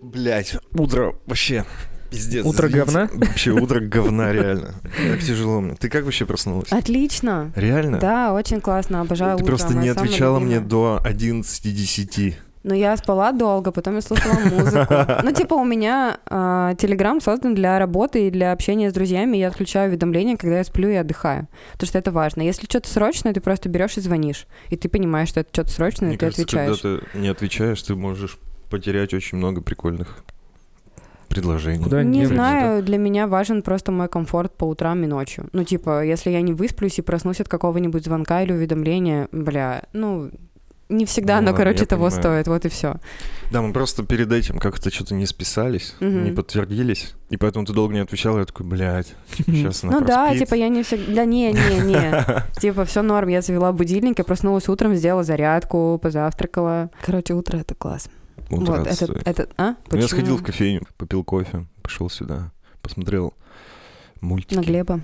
Блять, утро вообще пиздец. Утро извините. говна? Вообще утро говна, реально. Так тяжело мне. Ты как вообще проснулась? Отлично. Реально? Да, очень классно, обожаю Ты утро, просто мое не отвечала мне до 11.10. Но я спала долго, потом я слушала музыку. Ну, типа, у меня Телеграм создан для работы и для общения с друзьями. Я отключаю уведомления, когда я сплю и отдыхаю. Потому что это важно. Если что-то срочное, ты просто берешь и звонишь. И ты понимаешь, что это что-то срочное, и Мне ты кажется, отвечаешь. когда ты не отвечаешь, ты можешь потерять очень много прикольных предложений. Куда Не знаю, для меня важен просто мой комфорт по утрам и ночью. Ну, типа, если я не высплюсь и проснусь от какого-нибудь звонка или уведомления, бля, ну, не всегда Ну оно, короче, того понимаю. стоит, вот и все. Да, мы просто перед этим как-то что-то не списались, Мгм. не подтвердились. И поэтому ты долго не отвечал, я такой, блядь, сейчас она Ну да, типа я не всегда... Да не, не, не. Типа все норм, я завела будильник, я проснулась утром, сделала зарядку, позавтракала. Короче, утро — это класс. Вот, это, отстой. это... А? Ну, Я Почему? сходил в кофейню, попил кофе, пошел сюда, посмотрел мультики. На Глеба.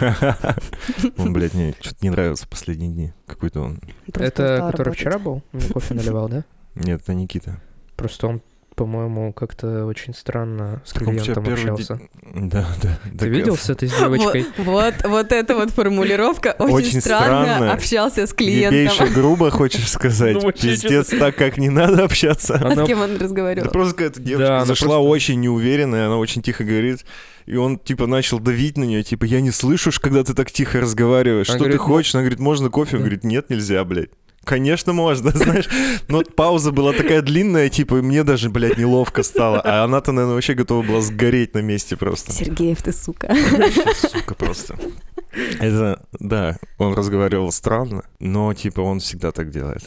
Он, блядь, мне что-то не нравится в последние дни. Какой-то он... Это который вчера был? Мне кофе наливал, да? Нет, это Никита. Просто он, по-моему, как-то очень странно с Так клиентом общался. день- Да, да. Ты Так, видел с этой с девочкой? Вот, вот эта вот формулировка очень, Очень странно. странно общался с клиентом. Ебейше грубо, хочешь сказать? Ну, Пиздец, так как не надо общаться. А Она- с кем он разговаривал? просто какая-то девушка Да, она зашла просто- очень неуверенная, она очень тихо говорит. И он, типа, начал давить на нее, типа, я не слышу, когда ты так тихо разговариваешь. Она Что ты говорит, «Ну, хочешь? Она говорит, можно кофе? Он Да. говорит, нет, нельзя, блядь. Конечно, можно, знаешь. Но пауза была такая длинная, типа, и мне даже, блядь, неловко стало. А она-то, наверное, вообще готова была сгореть на месте просто. Сергеев, ты сука. Сука просто. Это, да, он разговаривал странно, но, типа, он всегда так делает.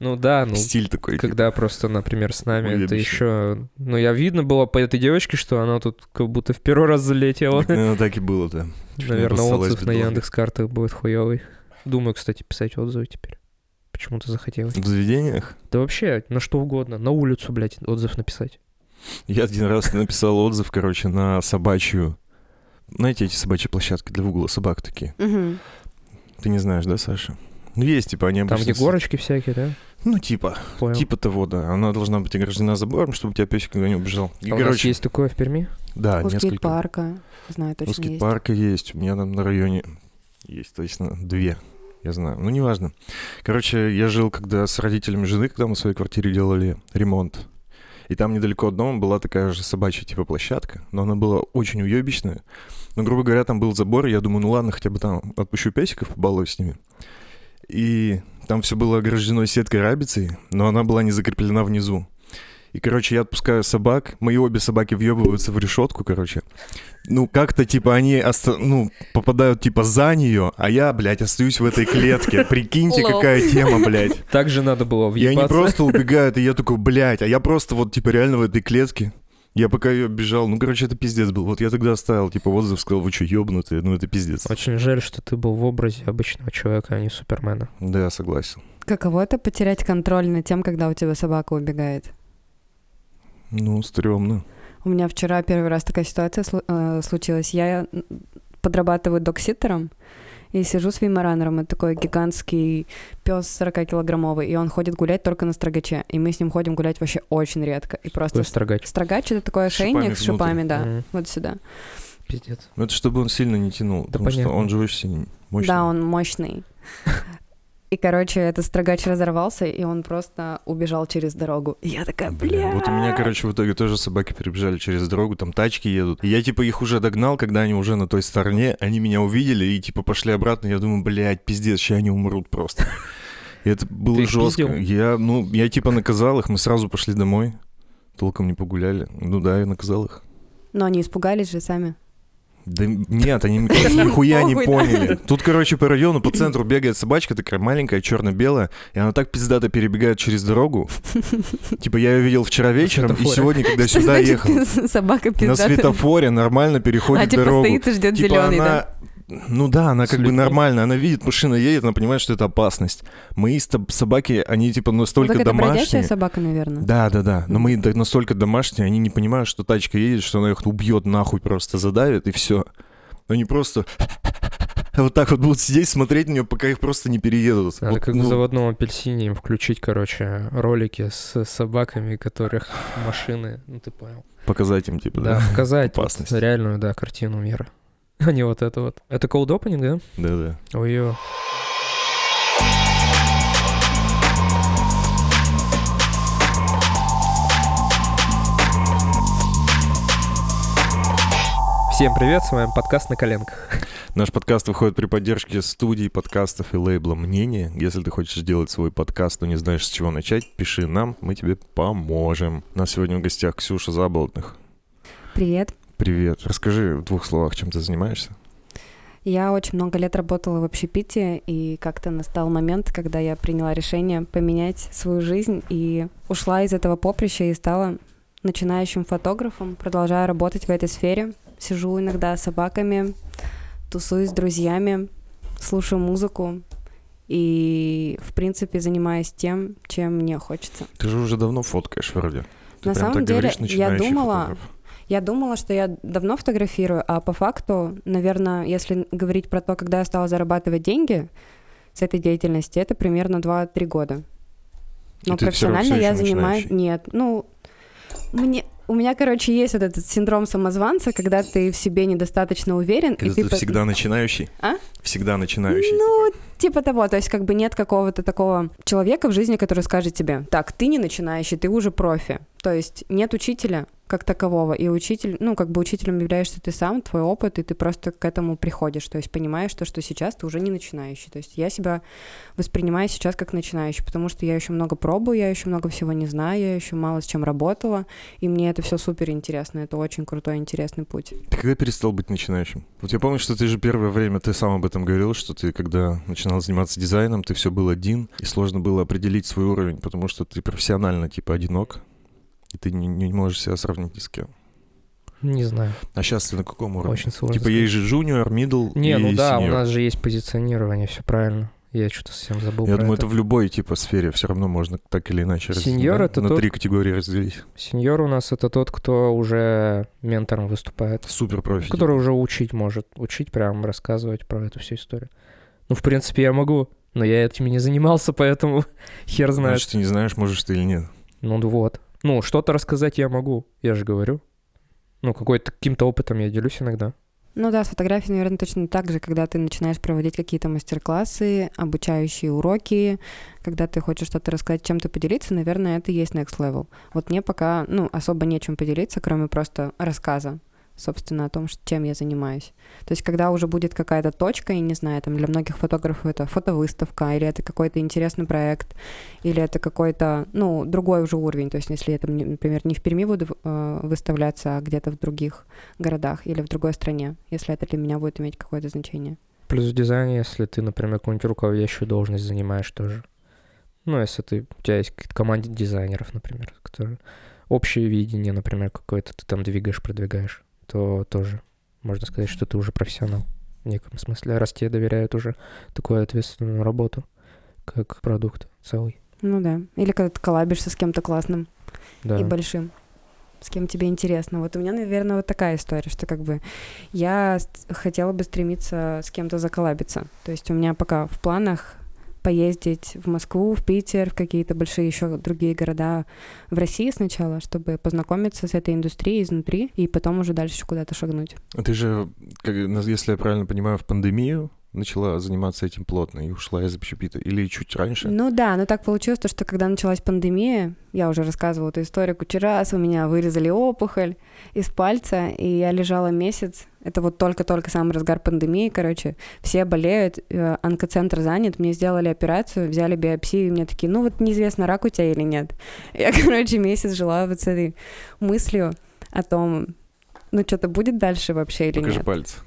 Ну да, ну Стиль такой. типа. когда просто, например, с нами, это Уебище. еще... Ну, я видно было по этой девочке, что она тут как будто в первый раз залетела. Так, наверное, так и было, да. Наверное, отзыв на бедолага. Яндекс картах будет хуёвый. Думаю, кстати, писать отзывы теперь. Почему-то захотелось. В заведениях? Да вообще, на что угодно. На улицу, блядь, отзыв написать. Я один раз написал отзыв, короче, на собачью... Знаете, эти собачьи площадки для угла собак такие? Мгм. Ты не знаешь, да, Саша? Ну, есть, типа, они Там, обычно... где горочки всякие, да? Ну, типа, Понял. типа того, да. Она должна быть ограждена забором, чтобы у тебя песик никуда не убежал. И, А у нас короче, есть такое в Перми? да, У несколько. скейт-парка. Знаю, У точно есть. скейт-парка есть. У меня там на районе есть точно две. Я знаю. Ну, неважно. Короче, я жил когда с родителями жены, когда мы в своей квартире делали ремонт. И там недалеко от дома была такая же собачья типа площадка, но она была очень уебищная. Но, грубо говоря, там был забор, и я думаю, ну ладно, хотя бы там отпущу песиков, побалуюсь с ними. И там все было ограждено сеткой рабицей, но она была не закреплена внизу. И, короче, я отпускаю собак, мои обе собаки въебываются в решетку, короче. Ну, как-то, типа, они оста- ну, попадают, типа, за нее, а я, блядь, остаюсь в этой клетке. Прикиньте, какая тема, блядь. Так же надо было И они въебаться. просто убегают, и я такой, блядь, а я просто вот, типа, реально в этой клетке. Я пока ее бежал, ну, короче, это пиздец был. Вот я тогда оставил, типа, отзыв, сказал, вы что, ёбнутые? Ну, это пиздец. Очень жаль, что ты был в образе обычного человека, а не Супермена. Да, я согласен. Каково это потерять контроль над тем, когда у тебя собака убегает? Ну, стрёмно. У меня вчера первый раз такая ситуация э, случилась. Я подрабатываю докситером и сижу с веймаранером. Это такой гигантский пес 40-килограммовый, и он ходит гулять только на строгаче. И мы с ним ходим гулять вообще очень редко. И просто Такой строгач. строгач — это такой ошейник с шипами, да, Мгм. вот сюда. Пиздец. Ну, это чтобы он сильно не тянул, потому что понятно. он же очень мощный. Да, он мощный. И, короче, этот строгач разорвался, и он просто убежал через дорогу. И я такая, бля. вот у меня, короче, в итоге тоже собаки перебежали через дорогу, там тачки едут. И я, типа, их уже догнал, когда они уже на той стороне, они меня увидели и, типа, пошли обратно. Я думаю, блядь, пиздец, сейчас они умрут просто. И это было Ты жестко. пиздил? Я, ну, я, типа, наказал их, мы сразу пошли домой. Толком не погуляли. Ну да, я наказал их. Но они испугались же сами. Да нет, они нихуя не поняли. Тут, короче, по району, по центру бегает собачка такая маленькая, черно-белая, и она так пиздато перебегает через дорогу. Типа я ее видел вчера вечером, и сегодня, когда сюда ехал, собака на светофоре нормально А переходит типа дорогу. стоит и ждет Типа зеленый, да? Ну да, она как бы нормально, она видит, машина едет, она понимает, что это опасность. Мои собаки, они типа Ну, настолько так это бродячая домашние. собака, наверное. Да, да, да. Но мы настолько домашние, они не понимают, что тачка едет, что она их убьет нахуй, просто задавит, и все. Они просто вот так вот будут сидеть, смотреть на нее, пока их просто не переедут. Надо Вот, как ну, в заводном апельсине им включить, короче, ролики с собаками, которых машины, ну ты понял. Показать им, типа, Да, да? показать вот Опасность. реальную, да, картину мира. А не вот это вот. Это cold opening, да? Да-да. Ой-ё. Всем привет, с вами подкаст «На коленках». Наш подкаст выходит при поддержке студий подкастов и лейбла «Мнение». Если ты хочешь сделать свой подкаст, но не знаешь, с чего начать, пиши нам, мы тебе поможем. У нас сегодня в гостях Ксюша Заболотных. Привет. Привет. Расскажи в двух словах, чем ты занимаешься. Я очень много лет работала в общепите, и как-то настал момент, когда я приняла решение поменять свою жизнь и ушла из этого поприща и стала начинающим фотографом. Продолжаю работать в этой сфере. Сижу иногда с собаками, тусуюсь с друзьями, слушаю музыку и, в принципе, занимаюсь тем, чем мне хочется. Ты же уже давно фоткаешь вроде. Ты На самом деле, говоришь, я думала, фотограф. Я думала, что я давно фотографирую, а по факту, наверное, если говорить про то, когда я стала зарабатывать деньги с этой деятельности, это примерно 2-3 года. И Но равно профессионально я занимаюсь... Нет, ну, мне... У меня, короче, есть вот этот синдром самозванца, когда ты в себе недостаточно уверен. и Когда ты ты по- всегда начинающий? А? Всегда начинающий. Ну, типа того, то есть как бы нет какого-то такого человека в жизни, который скажет тебе, так, ты не начинающий, ты уже профи. То есть нет учителя как такового, и учитель, ну, как бы учителем являешься ты сам, твой опыт, и ты просто к этому приходишь, то есть понимаешь то, что сейчас ты уже не начинающий. То есть я себя воспринимаю сейчас как начинающий, потому что я еще много пробую, я еще много всего не знаю, я еще мало с чем работала, и мне это все супер интересно, это очень крутой, интересный путь. Ты когда перестал быть начинающим? Вот я помню, что ты же первое время, ты сам об этом говорил, что ты, когда начинал заниматься дизайном, ты все был один, и сложно было определить свой уровень, потому что ты профессионально, типа, одинок, и ты не, не можешь себя сравнить ни с кем. Не знаю, А сейчас ты на каком уровне? очень сложно. Типа, сказать. есть же junior, middle Не, и ну да, у senior. нас же есть позиционирование, все правильно. Я что-то совсем забыл Я думаю, это. это в любой, типа, сфере все равно можно так или иначе Сеньор да, это на тот- три категории разделить. Сеньор у нас это тот, кто уже ментором выступает. Супер профи. Который уже учить может. Учить прям, рассказывать про эту всю историю. Ну, в принципе, я могу, но я этим не занимался, поэтому хер знает. Значит, ты не знаешь, можешь ты или нет. Ну, вот. Ну, что-то рассказать я могу, я же говорю. Ну, какой-то каким-то опытом я делюсь иногда. Ну да, с фотографией, наверное, точно так же, когда ты начинаешь проводить какие-то мастер-классы, обучающие уроки, когда ты хочешь что-то рассказать, чем-то поделиться, наверное, это и есть next level. Вот мне пока, ну, особо нечем поделиться, кроме просто рассказа, собственно, о том, чем я занимаюсь. То есть, когда уже будет какая-то точка, я не знаю, там для многих фотографов это фотовыставка, или это какой-то интересный проект, или это какой-то, ну, другой уже уровень. То есть, если я там, например, не в Перми буду э, выставляться, а где-то в других городах или в другой стране, если это для меня будет иметь какое-то значение. Плюс в дизайне, если ты, например, какую-нибудь руководящую должность занимаешь тоже. Ну, если ты, у тебя есть команда дизайнеров, например, которые общее видение, например, какое-то ты там двигаешь, продвигаешь, то тоже можно сказать, что ты уже профессионал в неком смысле, раз тебе доверяют уже такую ответственную работу, как продукт целый. Ну да. Или когда ты коллабишься с кем-то классным Да. и большим, с кем тебе интересно. Вот у меня, наверное, вот такая история, что как бы я хотела бы стремиться с кем-то заколлабиться. То есть у меня пока в планах поездить в Москву, в Питер, в какие-то большие еще другие города в России сначала, чтобы познакомиться с этой индустрией изнутри и потом уже дальше куда-то шагнуть. А Ты же, если я правильно понимаю, в пандемию начала заниматься этим плотно и ушла из общепита? Или чуть раньше? Ну да, но так получилось, то, что когда началась пандемия, я уже рассказывала эту историю кучу раз, у меня вырезали опухоль из пальца, и я лежала месяц. Это вот только-только самый разгар пандемии, короче. Все болеют, э, онкоцентр занят, мне сделали операцию, взяли биопсию, и мне такие, ну вот неизвестно, рак у тебя или нет. Я, короче, месяц жила вот с этой мыслью о том, ну что-то будет дальше вообще или Покажи нет. палец.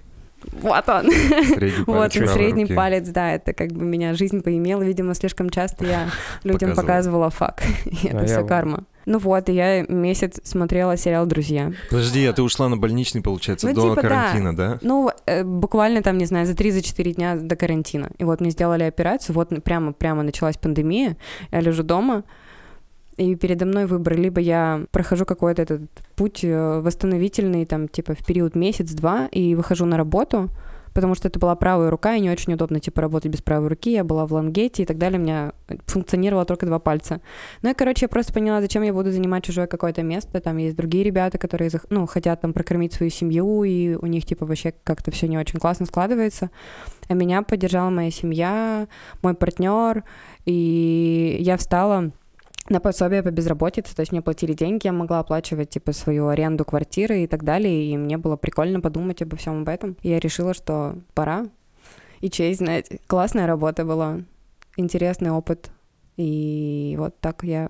Вот он. Средний Вот палец он, правой средний руки. палец, да, это как бы меня жизнь поимела, видимо, слишком часто я людям Показывала. фак. А это я все вот- карма. Ну вот, и я месяц смотрела сериал «Друзья». Подожди, а ты ушла на больничный, получается, Ну, до типа, да. карантина, да? Ну, э, буквально там, не знаю, за 3-4 дня до карантина. И вот мне сделали операцию, вот прямо, прямо началась пандемия, я лежу дома, и передо мной выбор, либо я прохожу какой-то этот путь э, восстановительный, там, типа, в период месяц-два, и выхожу на работу, потому что это была правая рука, и не очень удобно, типа, работать без правой руки. Я была в лангете и так далее, у меня функционировало только два пальца. Ну и, короче, я просто поняла, зачем я буду занимать чужое какое-то место. Там есть другие ребята, которые, ну, хотят там прокормить свою семью, и у них, типа, вообще как-то все не очень классно складывается. А меня поддержала моя семья, мой партнер, и я встала на пособие по безработице, то есть мне платили деньги, я могла оплачивать, типа, свою аренду квартиры и так далее, и мне было прикольно подумать обо всем об этом. И я решила, что пора. И честь знать. Классная работа была, интересный опыт. И вот так я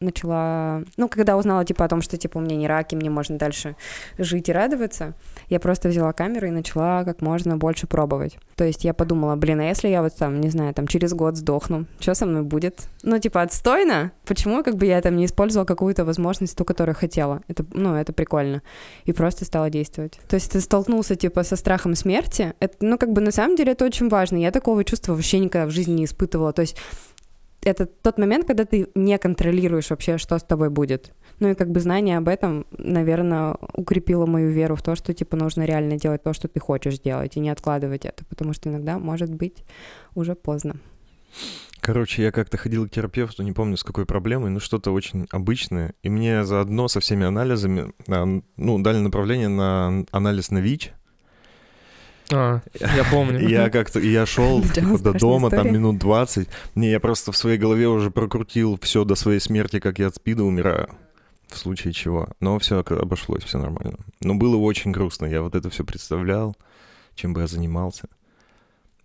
начала... Ну, когда узнала, типа, о том, что, типа, у меня не рак, и мне можно дальше жить и радоваться, я просто взяла камеру и начала как можно больше пробовать. То есть я подумала, блин, а если я вот там, не знаю, там через год сдохну, что со мной будет? Ну, типа, отстойно? Почему как бы я там не использовала какую-то возможность, ту, которую хотела? Это, ну, это прикольно. И просто стала действовать. То есть ты столкнулся, типа, со страхом смерти. Это, ну, как бы на самом деле это очень важно. Я такого чувства вообще никогда в жизни не испытывала. То есть это тот момент, когда ты не контролируешь вообще, что с тобой будет. Ну и как бы знание об этом, наверное, укрепило мою веру в то, что типа нужно реально делать то, что ты хочешь делать, и не откладывать это, потому что иногда может быть уже поздно. Короче, я как-то ходил к терапевту, не помню с какой проблемой, но что-то очень обычное. И мне заодно со всеми анализами, а, ну, дали направление на анализ на ВИЧ. А, я помню. Я как-то, я шел до дома, там минут 20. Не, я просто в своей голове уже прокрутил все до своей смерти, как я от спида умираю. В случае чего. Но все обошлось, все нормально. Но было очень грустно. Я вот это все представлял, чем бы я занимался.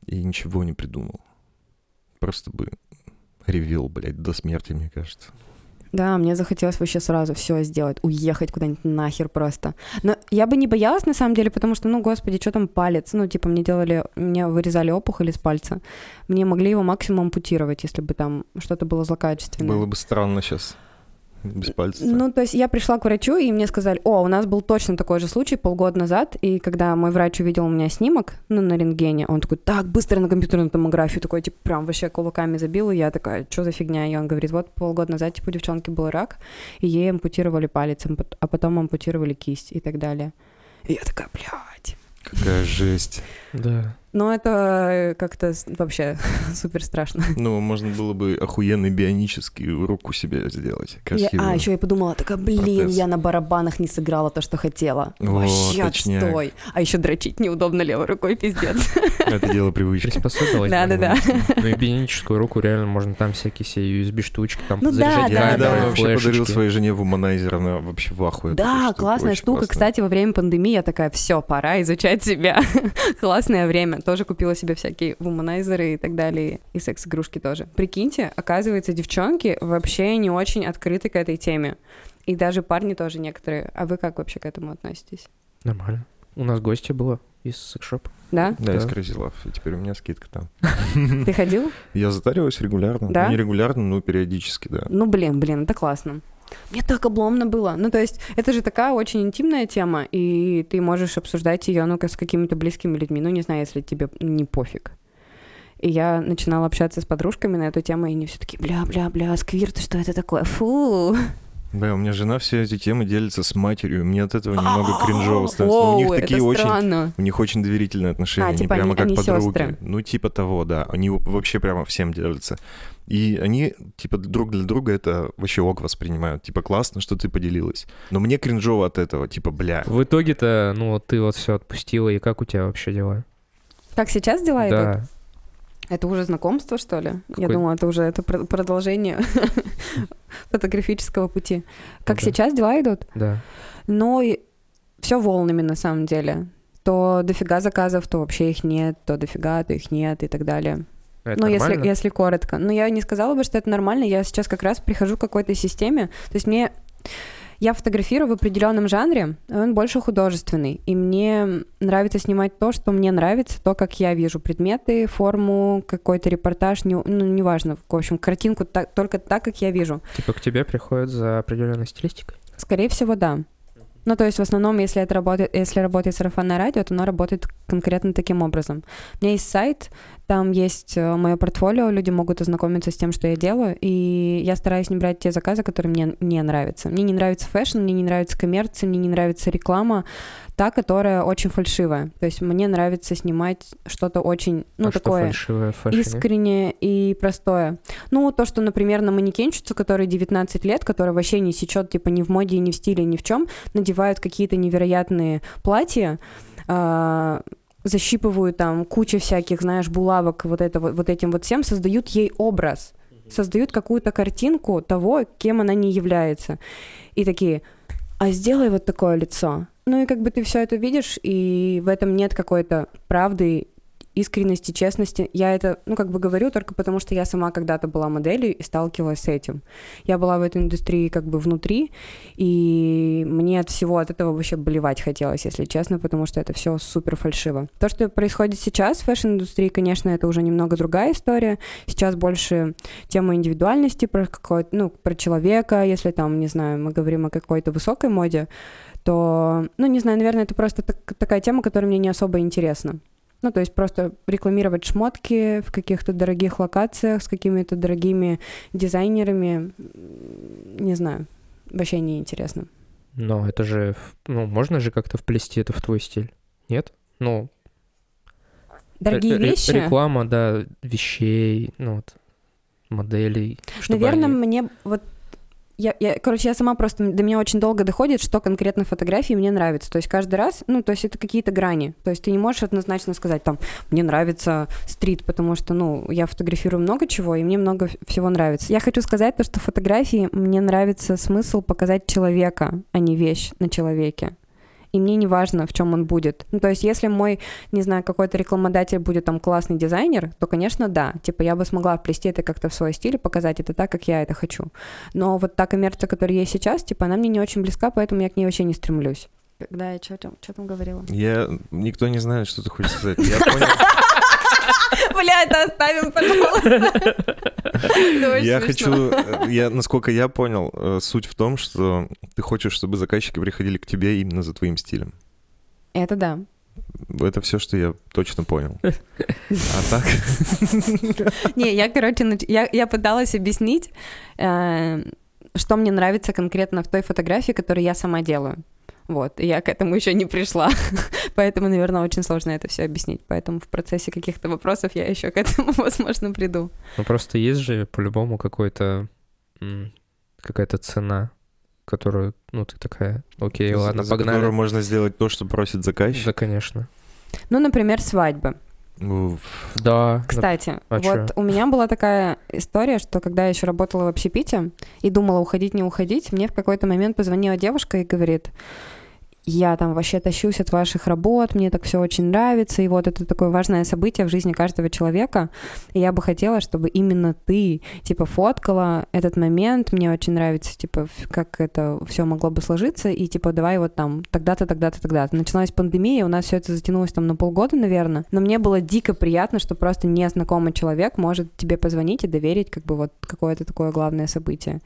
И ничего не придумал. Просто бы ревел, блядь, до смерти, мне кажется. Да, мне захотелось вообще сразу все сделать, уехать куда-нибудь нахер просто. Но я бы не боялась на самом деле, потому что, ну, господи, что там палец? Ну, типа, мне делали, мне вырезали опухоль из пальца. Мне могли его максимум ампутировать, если бы там что-то было злокачественное. Было бы странно сейчас. Без пальца. Ну, то есть я пришла к врачу, и мне сказали, о, у нас был точно такой же случай полгода назад, и когда мой врач увидел у меня снимок, ну, на рентгене, он такой, так, быстро на компьютерную томографию, такой, типа, прям вообще кулаками забил, и я такая, что за фигня? И он говорит, вот полгода назад, типа, у девчонки был рак, и ей ампутировали палец, а потом ампутировали кисть и так далее. И я такая, блядь. Какая жесть. Да. Но это как-то вообще супер страшно. Ну, можно было бы охуенный бионический руку себе сделать. Я- а, еще я подумала, такая, блин, Протез. я на барабанах не сыграла то, что хотела. О, Вообще точняк. отстой. А еще дрочить неудобно левой рукой, пиздец. Это дело привычки. Приспособилась. Да-да-да. Ну и бионическую руку реально можно там всякие все USB-штучки, там Ну да, подзаряжать да, Я камеры, недавно вообще подарил своей жене вуманайзер, она вообще в ахуе. Да, классная штука. Кстати, во время пандемии я такая, все, пора изучать себя. Классное время. Тоже купила себе всякие вуманайзеры и так далее. И секс-игрушки тоже. Прикиньте, оказывается, девчонки вообще не очень открыты к этой теме. И даже парни тоже некоторые. А вы как вообще к этому относитесь? Нормально. У нас гостья была из секшопа. Да? Да, из Да. Crazy Love, и теперь у меня скидка там. Ты ходил? Я затариваюсь регулярно. Да? Ну, не регулярно, но периодически, да. Ну, блин, блин, это классно. Мне так обломно было. Ну, то есть, это же такая очень интимная тема, и ты можешь обсуждать ее, ну, как с какими-то близкими людьми. Ну, не знаю, если тебе не пофиг. И я начинала общаться с подружками на эту тему, и они все таки бля-бля-бля, сквирт, что это такое? Фу! Да, у меня жена все эти темы делится с матерью, мне от этого немного кринжово становится. Но у них такие очень. У них очень доверительные отношения, А, они типа прямо они- как они подруги. Ну, типа того, да. Они вообще прямо всем делятся. И они, типа, друг для друга это вообще ок воспринимают. Типа, классно, что ты поделилась. Но мне кринжово от этого, типа, бля. В итоге-то, ну, вот ты вот все отпустила, и как у тебя вообще дела? Как сейчас дела идут? Это уже знакомство, что ли? Я Какой- думала, это уже это про- продолжение фотографического пути. Как Да. сейчас дела идут? Да. Но все волнами на самом деле. То дофига заказов, то вообще их нет, то дофига, то их нет и так далее. Это ну, если, нормально? если коротко. Но я не сказала бы, что это нормально. Я сейчас как раз прихожу к какой-то системе. То есть мне... Я фотографирую в определенном жанре, он больше художественный. И мне нравится снимать то, что мне нравится, то, как я вижу предметы, форму, какой-то репортаж, не, ну, неважно. В общем, картинку так- только так, как я вижу. Типа к тебе приходят за определенной стилистикой? Скорее всего, да. Ну, то есть в основном, если это работает, если работает сарафанное радио, то оно работает конкретно таким образом. У меня есть сайт, там есть э, мое портфолио, люди могут ознакомиться с тем, что я делаю, и я стараюсь не брать те заказы, которые мне не нравятся. Мне не нравится fashion, мне не нравится коммерция, мне не нравится реклама, та, которая очень фальшивая. То есть мне нравится снимать что-то очень, ну, а такое фальшивое искреннее и простое. Ну, то, что, например, на манекенщицу, которой 19 лет, которая вообще не сечет, типа, ни в моде, ни в стиле, ни в чем, надевают какие-то невероятные платья, а, защипывают там кучу всяких, знаешь, булавок, вот, это, вот этим вот всем, создают ей образ, создают какую-то картинку того, кем она не является. И такие, а сделай вот такое лицо. Ну и как бы ты все это видишь, и в этом нет какой-то правды искренности, честности. Я это, ну, как бы говорю только потому, что я сама когда-то была моделью и сталкивалась с этим. Я была в этой индустрии как бы внутри, и мне от всего от этого вообще блевать хотелось, если честно, потому что это все супер фальшиво. То, что происходит сейчас в fashion-индустрии, конечно, это уже немного другая история. Сейчас больше тема индивидуальности, про какой ну, про человека, если там, не знаю, мы говорим о какой-то высокой моде, то, ну, не знаю, наверное, это просто так, такая тема, которая мне не особо интересна. Ну, то есть просто рекламировать шмотки в каких-то дорогих локациях с какими-то дорогими дизайнерами, не знаю, вообще не интересно. Но это же, ну, можно же как-то вплести это в твой стиль, нет? Ну, Дорогие вещи. Реклама, да, вещей, ну вот, моделей. Наверное, они- мне вот я, я, короче, я сама просто, до меня очень долго доходит, что конкретно фотографии мне нравится. То есть каждый раз, ну, то есть это какие-то грани. То есть ты не можешь однозначно сказать, там, мне нравится стрит, потому что, ну, я фотографирую много чего, и мне много всего нравится. Я хочу сказать то, что фотографии мне нравится смысл показать человека, а не вещь на человеке. И мне не важно, в чем он будет. Ну, то есть, если мой, не знаю, какой-то рекламодатель будет там классный дизайнер, то, конечно, да. Типа, я бы смогла вплести это как-то в свой стиль и показать это так, как я это хочу. Но вот та коммерция, которая есть сейчас, типа, она мне не очень близка, поэтому я к ней вообще не стремлюсь. Когда я что там, там говорила? Я... Никто не знает, что ты хочешь сказать. Я понял. Бля, это оставим, пожалуйста. Я хочу, я, насколько я понял, э, суть в том, что ты хочешь, чтобы заказчики приходили к тебе именно за твоим стилем. Это да. Это все, что я точно понял. А так? Не, я, короче, я, я пыталась объяснить, э, что мне нравится конкретно в той фотографии, которую я сама делаю. Вот, и я к этому еще не пришла. Поэтому, наверное, очень сложно это все объяснить. Поэтому в процессе каких-то вопросов я еще к этому, возможно, приду. Ну просто есть же по-любому какой-то какая-то цена, которую, ну ты такая, окей, За- ладно, за погнали. которую можно сделать то, что просит заказчик. Да, конечно. Ну, например, свадьба. Уф. Да. Кстати, а вот чё? у меня была такая история, что когда я еще работала в общепите и думала уходить, не уходить, мне в какой-то момент позвонила девушка и говорит, я там вообще тащусь от ваших работ, мне так все очень нравится, и вот это такое важное событие в жизни каждого человека, и я бы хотела, чтобы именно ты, типа, фоткала этот момент, мне очень нравится, типа, как это все могло бы сложиться, и, типа, давай вот там тогда-то, тогда-то, тогда-то. Началась пандемия, у нас все это затянулось там на полгода, наверное, но мне было дико приятно, что просто незнакомый человек может тебе позвонить и доверить, как бы, вот какое-то такое главное событие.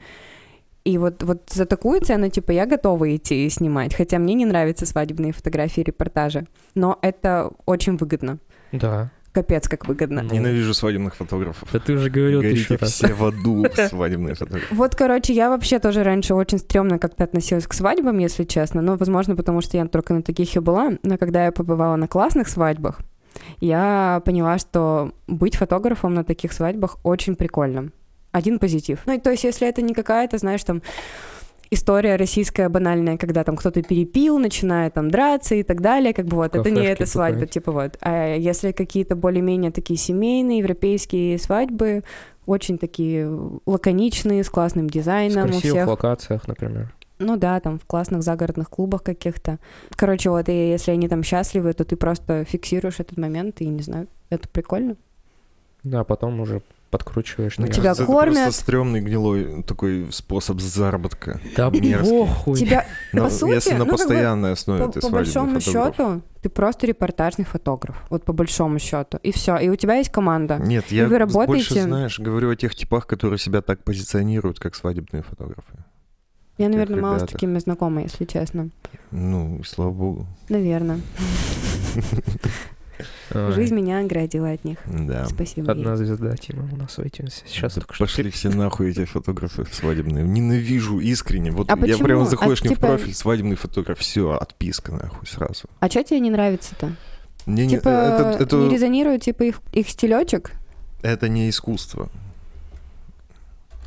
И вот, вот за такую цену, типа, я готова идти и снимать. Хотя мне не нравятся свадебные фотографии, репортажи. Но это очень выгодно. Да. Капец, как выгодно. Ненавижу свадебных фотографов. Да ты уже говорил Горите тысячу раз. все в аду, свадебные фотографы. Вот, короче, я вообще тоже раньше очень стрёмно как-то относилась к свадьбам, если честно. Ну, возможно, потому что я только на таких и была. Но когда я побывала на классных свадьбах, я поняла, что быть фотографом на таких свадьбах очень прикольно. Один позитив. Ну, и то есть, если это не какая-то, знаешь, там, история российская банальная, когда там кто-то перепил, начинает там драться и так далее, как бы вот, это не Кафешки эта свадьба, бухать. типа вот. А если какие-то более-менее такие семейные, европейские свадьбы, очень такие лаконичные, с классным дизайном у красивых всех. локациях, например. Ну да, там в классных загородных клубах каких-то. Короче, вот, и если они там счастливы, то ты просто фиксируешь этот момент, и не знаю, это прикольно. Да, потом уже подкручиваешь. На- Тебя кажется, кормят. Это просто стрёмный, гнилой такой способ заработка. Да мерзкий. похуй. Тебя, Но По сути, если на ну, как бы, постоянной основе по, ты по большому фотограф. счету, ты просто репортажный фотограф. Вот по большому счету. И все. И у тебя есть команда. Нет, я вы больше, работаете- знаешь, говорю о тех типах, которые себя так позиционируют, как свадебные фотографы. Я, наверное, мало с ребята. такими знакома, если честно. Ну, и слава богу. Наверное. Жизнь меня оградила от них. Да. Спасибо. Одна звезда Тима у нас в iTunes. Сейчас только что. пошли все нахуй эти фотографы свадебные. Ненавижу искренне. Вот А я прямо А, заходишь мне в типа- профиль, свадебный фотограф, все, отписка нахуй сразу. А что тебе не нравится-то? Не- Типа, это, это, не резонирует, типа, их, их стилечек? это не искусство.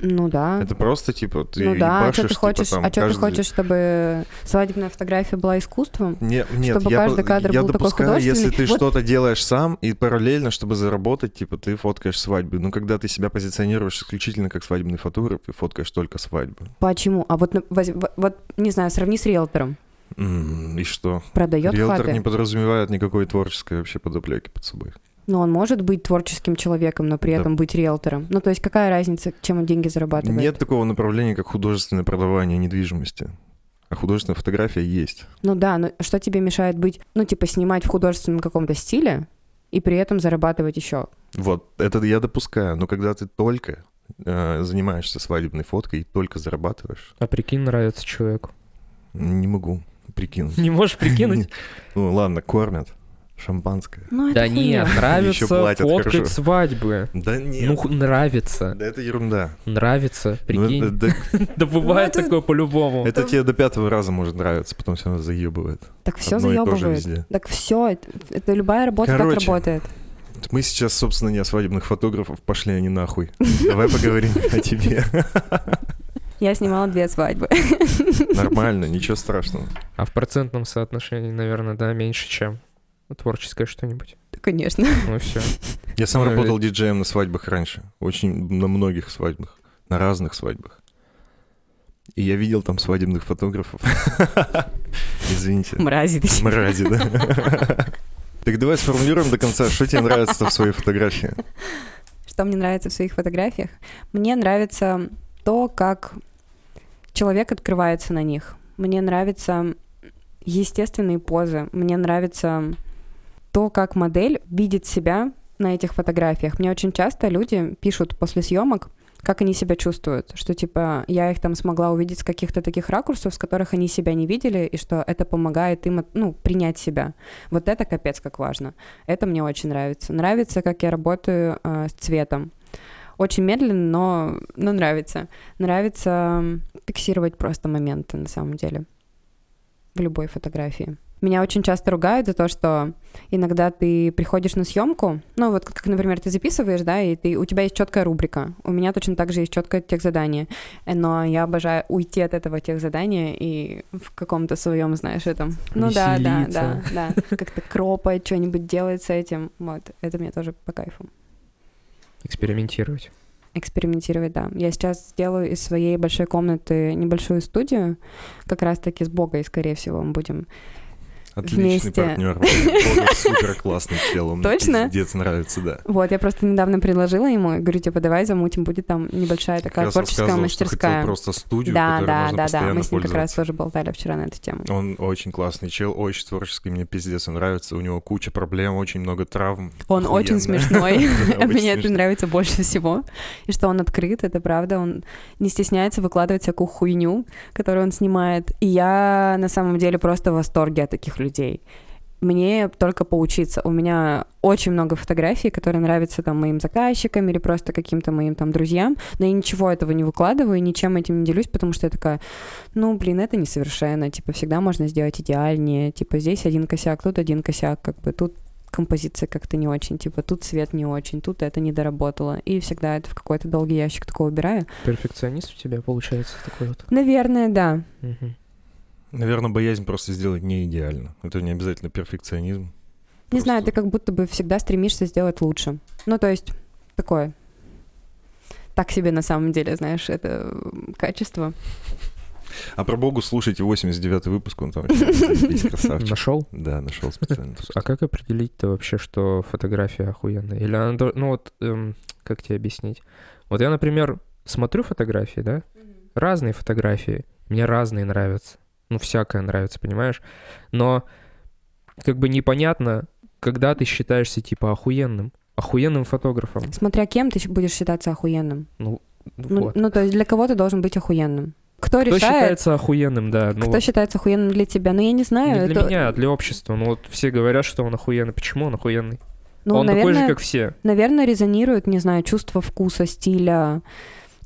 Ну да. Это просто типа ты ну да, а что ты типа, хочешь, там, а что ты каждый- хочешь, чтобы свадебная фотография была искусством? Не, нет, Чтобы я, каждый кадр я был такой допускаю, если художественный. ты Вот- что-то делаешь сам и параллельно, чтобы заработать, типа ты фоткаешь свадьбы. Но когда ты себя позиционируешь исключительно как свадебный фотограф и фоткаешь только свадьбы. Почему? А вот, вот, не знаю, сравни с риэлтором. И что? Продает Риэлтор хаты. не подразумевает никакой творческой вообще подоплеки под собой. Но он может быть творческим человеком, но при Да. этом быть риэлтором. Ну, то есть какая разница, чем он деньги зарабатывает? Нет такого направления, как художественное продавание недвижимости. А художественная фотография есть. Ну да, но что тебе мешает быть, ну, типа, снимать в художественном каком-то стиле и при этом зарабатывать еще? Вот, это я допускаю. Но когда ты только э, занимаешься свадебной фоткой и только зарабатываешь, А прикинь, нравится человеку. не могу прикинуть. Не можешь прикинуть? Ну ладно, кормят. Шампанское. Ну, это Да хуйня. нет, нравится платят фоткать хорошо. свадьбы. Да нет. Ну, нравится. да это ерунда. Нравится, Ну, прикинь. это, да- Да бывает это- такое по-любому. это тебе до пятого раза может нравиться, потом все равно заебывает. Так все заебывает. Так все, это, любая работа так работает. Мы сейчас, собственно, не о свадебных фотографов, пошли они нахуй. Давай поговорим о тебе. Я снимала две свадьбы. Нормально, ничего страшного. А в процентном соотношении, наверное, да, меньше, чем творческое что-нибудь. Конечно. Ну все. Я сам Ну, работал диджеем на свадьбах раньше. Очень на многих свадьбах. На разных свадьбах. И я видел там свадебных фотографов. Извините. Мрази. Мрази, да? Так давай сформулируем до конца, что тебе нравится в своей фотографии. Что мне нравится в своих фотографиях? Мне нравится то, как человек открывается на них. Мне нравятся естественные позы. Мне нравится то, как модель видит себя на этих фотографиях. Мне очень часто люди пишут после съемок, как они себя чувствуют, что типа я их там смогла увидеть с каких-то таких ракурсов, с которых они себя не видели, и что это помогает им, ну, принять себя. Вот это капец как важно. Это мне очень нравится. Нравится, как я работаю э, с цветом. Очень медленно, но, но нравится. Нравится фиксировать просто моменты на самом деле в любой фотографии. Меня очень часто ругают за то, что иногда ты приходишь на съемку, ну вот как, например, ты записываешь, да, и ты, у тебя есть четкая рубрика. У меня точно так же есть четкое техзадание. Но я обожаю уйти от этого техзадания и в каком-то своем, знаешь, этом. Ну да, да, да, Веселиться. да. Как-то кропать, что-нибудь делать с этим. Вот, это мне тоже по кайфу. Экспериментировать. Экспериментировать, да. Я сейчас сделаю из своей большой комнаты небольшую студию, как раз-таки с Богой, скорее всего, мы будем Отличный Вместе. партнер. Супер классный чел. Он Точно? пиздец нравится, да. Вот, я просто недавно предложила ему, говорю, типа, давай замутим, будет там небольшая такая творческая что мастерская. просто студию, Да, да, да, да. Мы с ним как раз тоже болтали вчера на эту тему. Он очень классный чел, очень творческий, мне пиздец нравится. У него куча проблем, очень много травм. Он очень смешной. Мне это нравится больше всего. И что он открыт, это правда. Он не стесняется выкладывать всякую хуйню, которую он снимает. И я на самом деле просто в восторге от таких людей. Мне только поучиться. У меня очень много фотографий, которые нравятся там моим заказчикам или просто каким-то моим там друзьям, но я ничего этого не выкладываю, ничем этим не делюсь, потому что я такая, ну, блин, это несовершенно, типа, всегда можно сделать идеальнее, типа, здесь один косяк, тут один косяк, как бы, тут композиция как-то не очень, типа, тут цвет не очень, тут это не доработало, и всегда это в какой-то долгий ящик такого убираю. Перфекционист у тебя получается такой вот. Наверное, да. Мгм. Наверное, боязнь просто сделать не идеально. Это не обязательно перфекционизм. Не Просто- знаю, ты как будто бы всегда стремишься сделать лучше. Ну, то есть, такое. Так себе на самом деле, знаешь, это качество. А про Богу слушайте 89-й выпуск, он там красавчик. Нашел? Да, нашел специально. А как определить-то вообще, что фотография охуенная? Или она, ну вот, эм, как тебе объяснить? Вот я, например, смотрю фотографии, да? Разные фотографии. Мне разные нравятся. Ну, всякое нравится, понимаешь? Но как бы непонятно, когда ты считаешься типа охуенным. Охуенным фотографом. Смотря кем ты будешь считаться охуенным. Ну, ну Ну, вот. ну, то есть для кого ты должен быть охуенным? кто, Кто решает, считается охуенным, да. Ну, кто вот считается охуенным для тебя? Ну, я не знаю. не для это- меня, а для общества. Ну вот все говорят, что он охуенный. Почему он охуенный? Ну, он наверное, такой же, как все. наверное, резонирует, не знаю, чувство вкуса, стиля,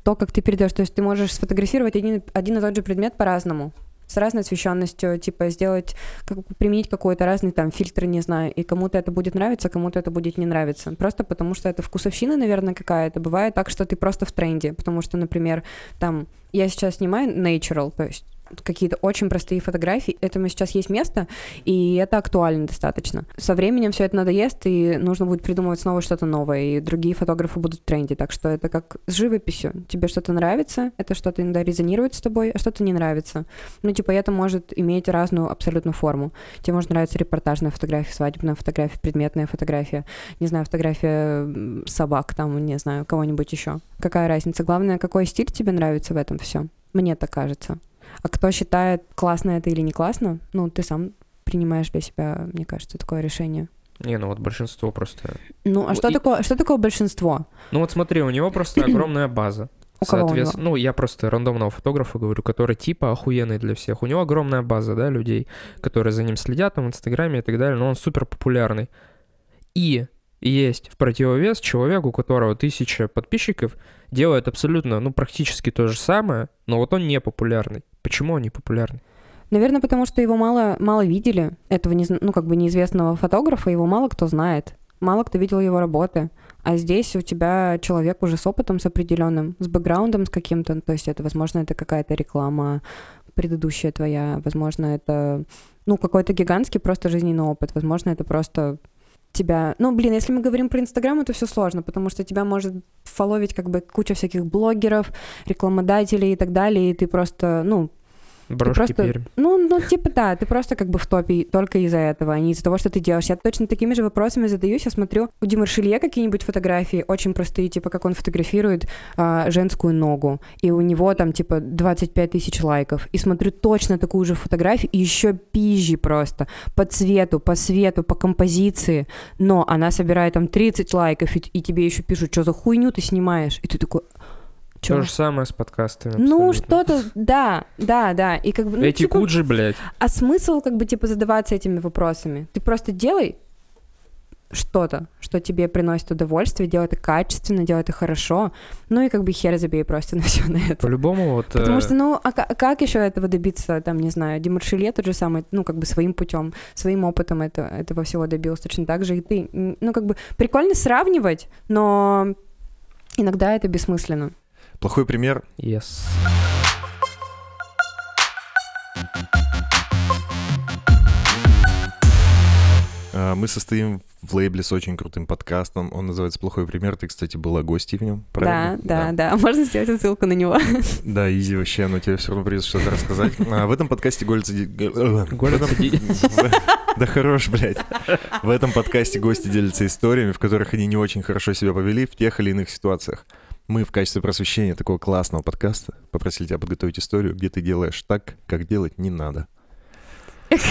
то, как ты передаешь. То есть ты можешь сфотографировать один, один и тот же предмет по-разному, с разной освещенностью, типа сделать, как, применить какой-то разный там фильтр, не знаю, и кому-то это будет нравиться, кому-то это будет не нравиться. Просто потому что это вкусовщина, наверное, какая-то. Бывает так, что ты просто в тренде, потому что, например, там, я сейчас снимаю natural, то есть какие-то очень простые фотографии. Этому сейчас есть место, и это актуально достаточно. Со временем все это надоест, и нужно будет придумывать снова что-то новое, и другие фотографы будут в тренде. Так что это как с живописью. Тебе что-то нравится, это что-то иногда резонирует с тобой, а что-то не нравится. Ну, типа, это может иметь разную абсолютно форму. Тебе может нравиться репортажная фотография, свадебная фотография, предметная фотография, не знаю, фотография собак, там, не знаю, кого-нибудь еще. Какая разница? Главное, какой стиль тебе нравится в этом все. Мне так кажется. А кто считает, классно это или не классно, ну, ты сам принимаешь для себя, мне кажется, такое решение. Не, ну вот большинство просто... Ну, а что, и- такое, что такое большинство? Ну вот смотри, у него просто огромная база. У кого у Соответственно, ну, я просто рандомного фотографа говорю, который типа охуенный для всех. У него огромная база, да, людей, которые за ним следят там в Инстаграме и так далее, но он супер популярный. И есть в противовес человек, у которого тысяча подписчиков, делает абсолютно, ну, практически то же самое, но вот он не популярный. Почему он не популярный? Наверное, потому что его мало, мало видели, этого, не, ну, как бы неизвестного фотографа, его мало кто знает. Мало кто видел его работы. А здесь у тебя человек уже с опытом, с определенным, с бэкграундом с каким-то. То есть это, возможно, это какая-то реклама предыдущая твоя, возможно, это, ну, какой-то гигантский просто жизненный опыт, возможно, это просто тебя... Ну, блин, если мы говорим про Инстаграм, это все сложно, потому что тебя может фоловить как бы куча всяких блогеров, рекламодателей и так далее, и ты просто, ну, Брошки просто- Пермь. ну, ну, типа, да, ты просто как бы в топе только из-за этого, а не из-за того, что ты делаешь. Я точно такими же вопросами задаюсь. Я смотрю у Димы Шилье какие-нибудь фотографии, очень простые, типа, как он фотографирует а, женскую ногу, и у него там, типа, 25 тысяч лайков. И смотрю точно такую же фотографию, и еще пизжи просто, по цвету, по свету, по композиции, но она собирает там 30 лайков, и, и тебе еще пишут, что за хуйню ты снимаешь? И ты такой... Чё? То же самое с подкастами. Ну, что-то, да, да, да. И как бы, ну, Эти типа, куджи, блядь. а смысл как бы типа задаваться этими вопросами? Ты просто делай что-то, что тебе приносит удовольствие, делай это качественно, делай это хорошо, ну и как бы хер забей просто на все на это. По-любому вот... Потому э, что, ну, а ка- как еще этого добиться, там, не знаю, Димаршилье тот же самый, ну, как бы своим путем, своим опытом это, этого всего добился, точно так же и ты. Ну, как бы прикольно сравнивать, но иногда это бессмысленно. Плохой пример. Yes. А, Мы состоим в лейбле с очень крутым подкастом. Он называется «Плохой пример». Ты, кстати, была гостьей в нем, правильно? Да, да, да. Можно сделать ссылку на него. Да, изи вообще, но тебе все равно придется что-то рассказать. А, в этом подкасте голятся... ди- г- э, в- Да хорош, блядь. В этом подкасте гости делятся историями, в которых они не очень хорошо себя повели в тех или иных ситуациях. Мы в качестве просвещения такого классного подкаста попросили тебя подготовить историю, где ты делаешь так, как делать не надо.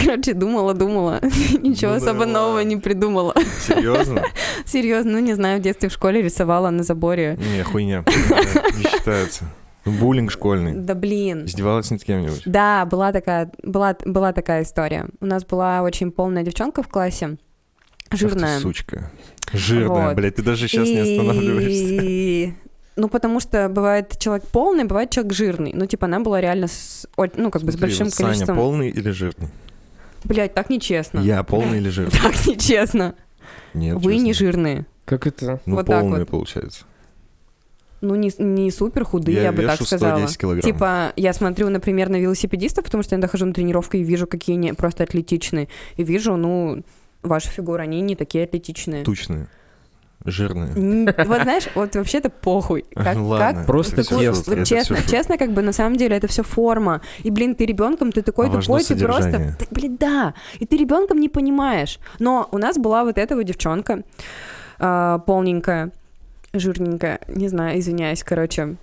Короче, думала, думала. Ничего Ну особо давай. нового не придумала. Серьезно? Серьезно, ну не знаю, в детстве в школе рисовала на заборе. Не, хуйня. Не считается. Буллинг школьный. Да блин. Издевалась над кем-нибудь? Да, была такая, была, была такая история. У нас была очень полная девчонка в классе, Ах жирная. ты, сучка. Жирная, Вот. блядь, ты даже сейчас не останавливаешься. И- Ну, потому что бывает человек полный, бывает человек жирный. Ну, типа, она была реально, с, ну, как бы с большим вот Саня количеством... полный или жирный? Блять, так нечестно. Я полный или жирный? Так нечестно. Нет, Вы не жирные. Как это? Ну, вот так полный, вот. получается. Ну, не, не супер худые, я, бы так сказала. 110 килограмм. Типа, я смотрю, например, на велосипедистов, потому что я иногда хожу на тренировку и вижу, какие они просто атлетичные. И вижу, ну, ваши фигуры, они не такие атлетичные. Тучные. Жирные. Вот знаешь, вот вообще-то похуй. Как, Ладно, как Просто это всё тесто. шутки, Вот честно, шутки. честно, как бы на самом деле это все форма. И, блин, ты ребенком, ты такой А важно тупой, ты просто. Так, блин, да. И ты ребенком не понимаешь. Но у нас была вот эта вот девчонка, а, полненькая, жирненькая, не знаю, извиняюсь, короче.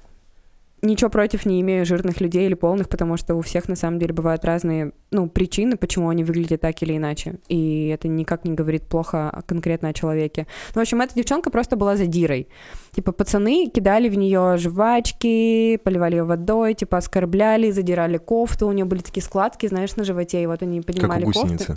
Ничего против не имею жирных людей или полных, потому что у всех на самом деле бывают разные, ну, причины, почему они выглядят так или иначе. И это никак не говорит плохо конкретно о человеке. Ну, в общем, эта девчонка просто была задирой. Типа, пацаны кидали в нее жвачки, поливали ее водой, типа, оскорбляли, задирали кофту, у нее были такие складки, знаешь, на животе, и вот они Как у поднимали гусеницы.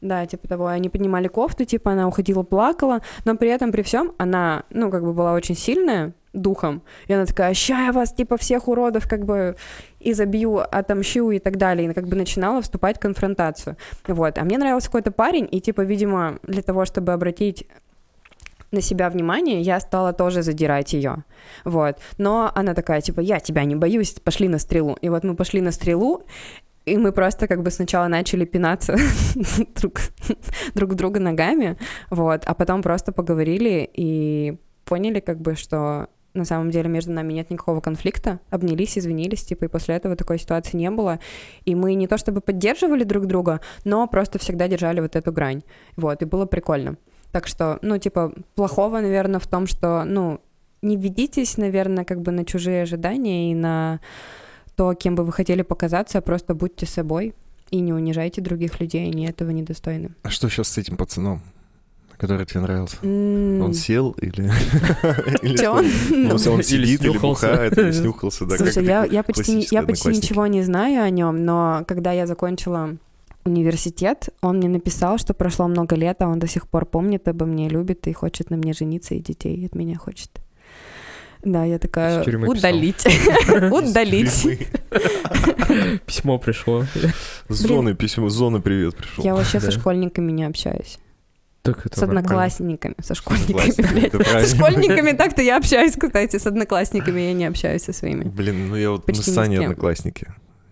Да, типа того, они поднимали кофту, типа она уходила, плакала, но при этом, при всем, она, ну, как бы была очень сильная духом, и она такая, ща я вас, типа, всех уродов, как бы, и забью, отомщу и так далее, и как бы начинала вступать в конфронтацию, вот, а мне нравился какой-то парень, и, типа, видимо, для того, чтобы обратить на себя внимание, я стала тоже задирать ее, вот, но она такая, типа, я тебя не боюсь, пошли на стрелу, и вот мы пошли на стрелу, и мы просто как бы сначала начали пинаться друг, друг друга ногами, вот, а потом просто поговорили и поняли как бы, что на самом деле между нами нет никакого конфликта, обнялись, извинились, типа, и после этого такой ситуации не было, и мы не то чтобы поддерживали друг друга, но просто всегда держали вот эту грань, вот, и было прикольно. Так что, ну, типа, плохого, наверное, в том, что, ну, не ведитесь, наверное, как бы на чужие ожидания и на то, кем бы вы хотели показаться, а просто будьте собой и не унижайте других людей, они этого недостойны. А что сейчас с этим пацаном, который тебе нравился? М, Он сел или... он? Ну, он Или сидит, или снюхался. бухает, или снюхался, да. Слушай, я, почти, ничего не знаю о нем, но когда я закончила университет, он мне написал, что прошло много лет, а он до сих пор помнит обо мне, любит и хочет на мне жениться, и детей от меня хочет. Да, я такая, удалить, удалить. Письмо пришло. С зоны письмо, с зоны привет пришел. Я вообще со школьниками не общаюсь. Так это С одноклассниками, со школьниками, Со школьниками так-то я общаюсь, кстати, с одноклассниками я не общаюсь со своими. Блин, ну я вот, мы с Саней одноклассники.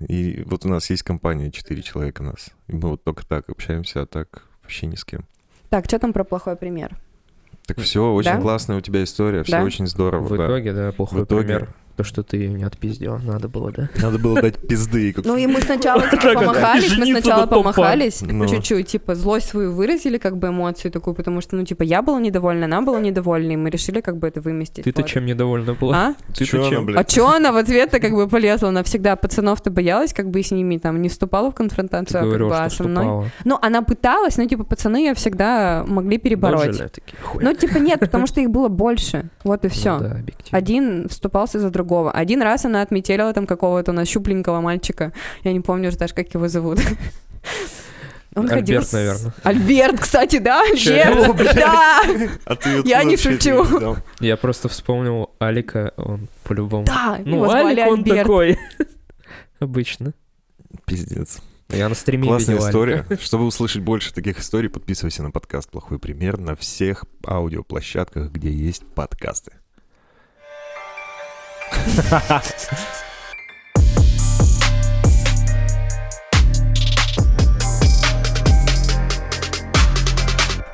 И вот у нас есть компания, четыре человека нас. И мы вот только так общаемся, а так вообще ни с кем. Так, что там про плохой пример? Так все, очень Да? классная у тебя история, все Да? очень здорово. В да. итоге, да, плохой В итоге пример. То, что ты не отпиздил, надо было, да? надо было дать пизды. как- Ну и мы сначала типа, помахались, мы сначала помахались, Ну. чуть-чуть, типа, злость свою выразили, как бы эмоцию такую, потому что, ну, типа, я была недовольна, она была недовольна, и мы решили, как бы, это выместить. Ты-то вот. чем недовольна была? А? Ты-то она, чем? блядь? А чё она в ответ-то как бы полезла? Она всегда пацанов-то боялась, как бы с ними там не вступала в Ты конфронтацию, а как бы, а со мной. вступала. Ну, она пыталась, но, типа, пацаны ее всегда могли перебороть. Ну, типа, нет, потому что их было больше. Вот и Ну все. да, объективно. Один вступался за другого. Один раз она отметелила там какого-то у нас щупленького мальчика. Я не помню уже даже, как его зовут. Он ходил Альберт, с- наверное. Альберт, кстати, да? Альберт. Да, А Я не шучу. Я просто вспомнил Алика, он по-любому. да, Ну, его звали Алик он Альберт. такой. Обычно. Пиздец. Я на стриме Классная видел история. Алика. Чтобы услышать больше таких историй, подписывайся на подкаст «Плохой пример» на всех аудиоплощадках, где есть подкасты.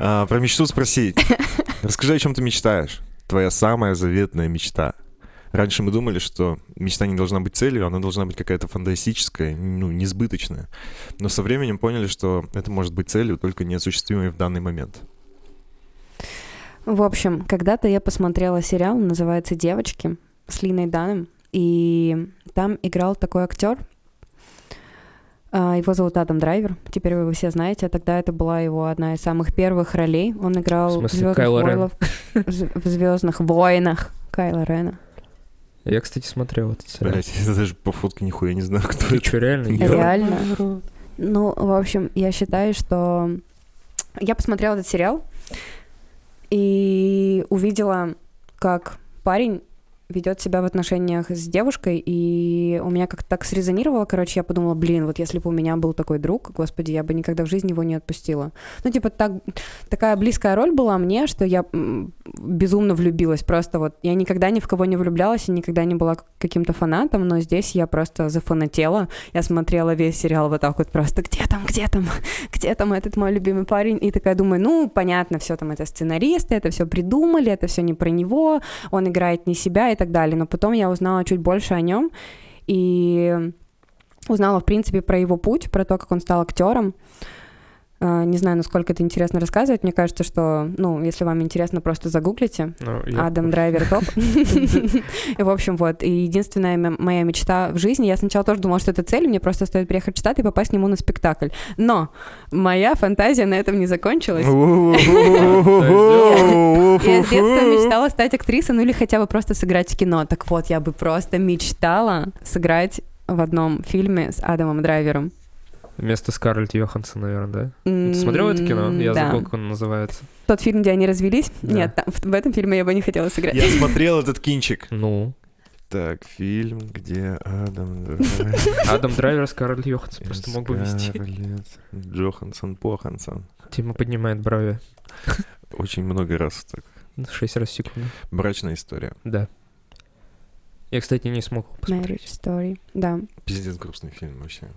А, Про мечту спросить. Расскажи, о чем ты мечтаешь. Твоя самая заветная мечта. Раньше мы думали, что мечта не должна быть целью, она должна быть какая-то фантастическая, ну, несбыточная. Но со временем поняли, что это может быть целью, только неосуществимой в данный момент. В общем, когда-то я посмотрела сериал, называется «Девочки» с Линой Даном, и там играл такой актер, а, его зовут Адам Драйвер, теперь вы его все знаете, а тогда это была его одна из самых первых ролей. Он играл В в, смысле, Звездных Кайло Рен? войнах, в Звездных войнах Кайла Рена. Я, кстати, смотрел этот сериал. Блять, я даже по фотке нихуя не знаю, кто Ты это. что, реально? Реально? Ну, в общем, я считаю, что я посмотрела этот сериал и увидела, как парень ведет себя в отношениях с девушкой, и у меня как-то так срезонировало, короче, я подумала, блин, вот если бы у меня был такой друг, господи, я бы никогда в жизни его не отпустила. Ну, типа, так, такая близкая роль была мне, что я безумно влюбилась, просто вот, я никогда ни в кого не влюблялась и никогда не была каким-то фанатом, но здесь я просто зафанатела, я смотрела весь сериал вот так вот просто, где там, где там, где там этот мой любимый парень, и такая думаю, ну, понятно, все там это сценаристы, это все придумали, это все не про него, он играет не себя и так далее, но потом я узнала чуть больше о нем и узнала, в принципе, про его путь, про то, как он стал актером, А, Не знаю, насколько это интересно рассказывать. Мне кажется, что, ну, если вам интересно, просто загуглите. Ну, я- Адам Драйвер топ. И, в общем, вот. И единственная моя мечта в жизни, я сначала тоже думала, что это цель, мне просто стоит приехать в Штат и попасть к нему на спектакль. Но моя фантазия на этом не закончилась. Я с детства мечтала стать актрисой, ну или хотя бы просто сыграть в кино. Так вот, я бы просто мечтала сыграть в одном фильме с Адамом Драйвером. Вместо Скарлетт Йоханссон, наверное, да? Ты смотрел это кино? Я да. забыл, как он называется. Тот фильм, где они развелись? Да. Нет, там- в, в этом фильме я бы не хотела сыграть. Я смотрел этот кинчик. Ну, Так, фильм, где Адам Драйвер Адам Драйвер, Скарлетт Йоханссон просто мог бы вести. Джохансон Похансон. Тима поднимает брови. Очень много раз так. Шесть раз в секунду. Брачная история. Да. Я, кстати, не смог его Marriage посмотреть. Story, да. Пиздец грустный фильм вообще.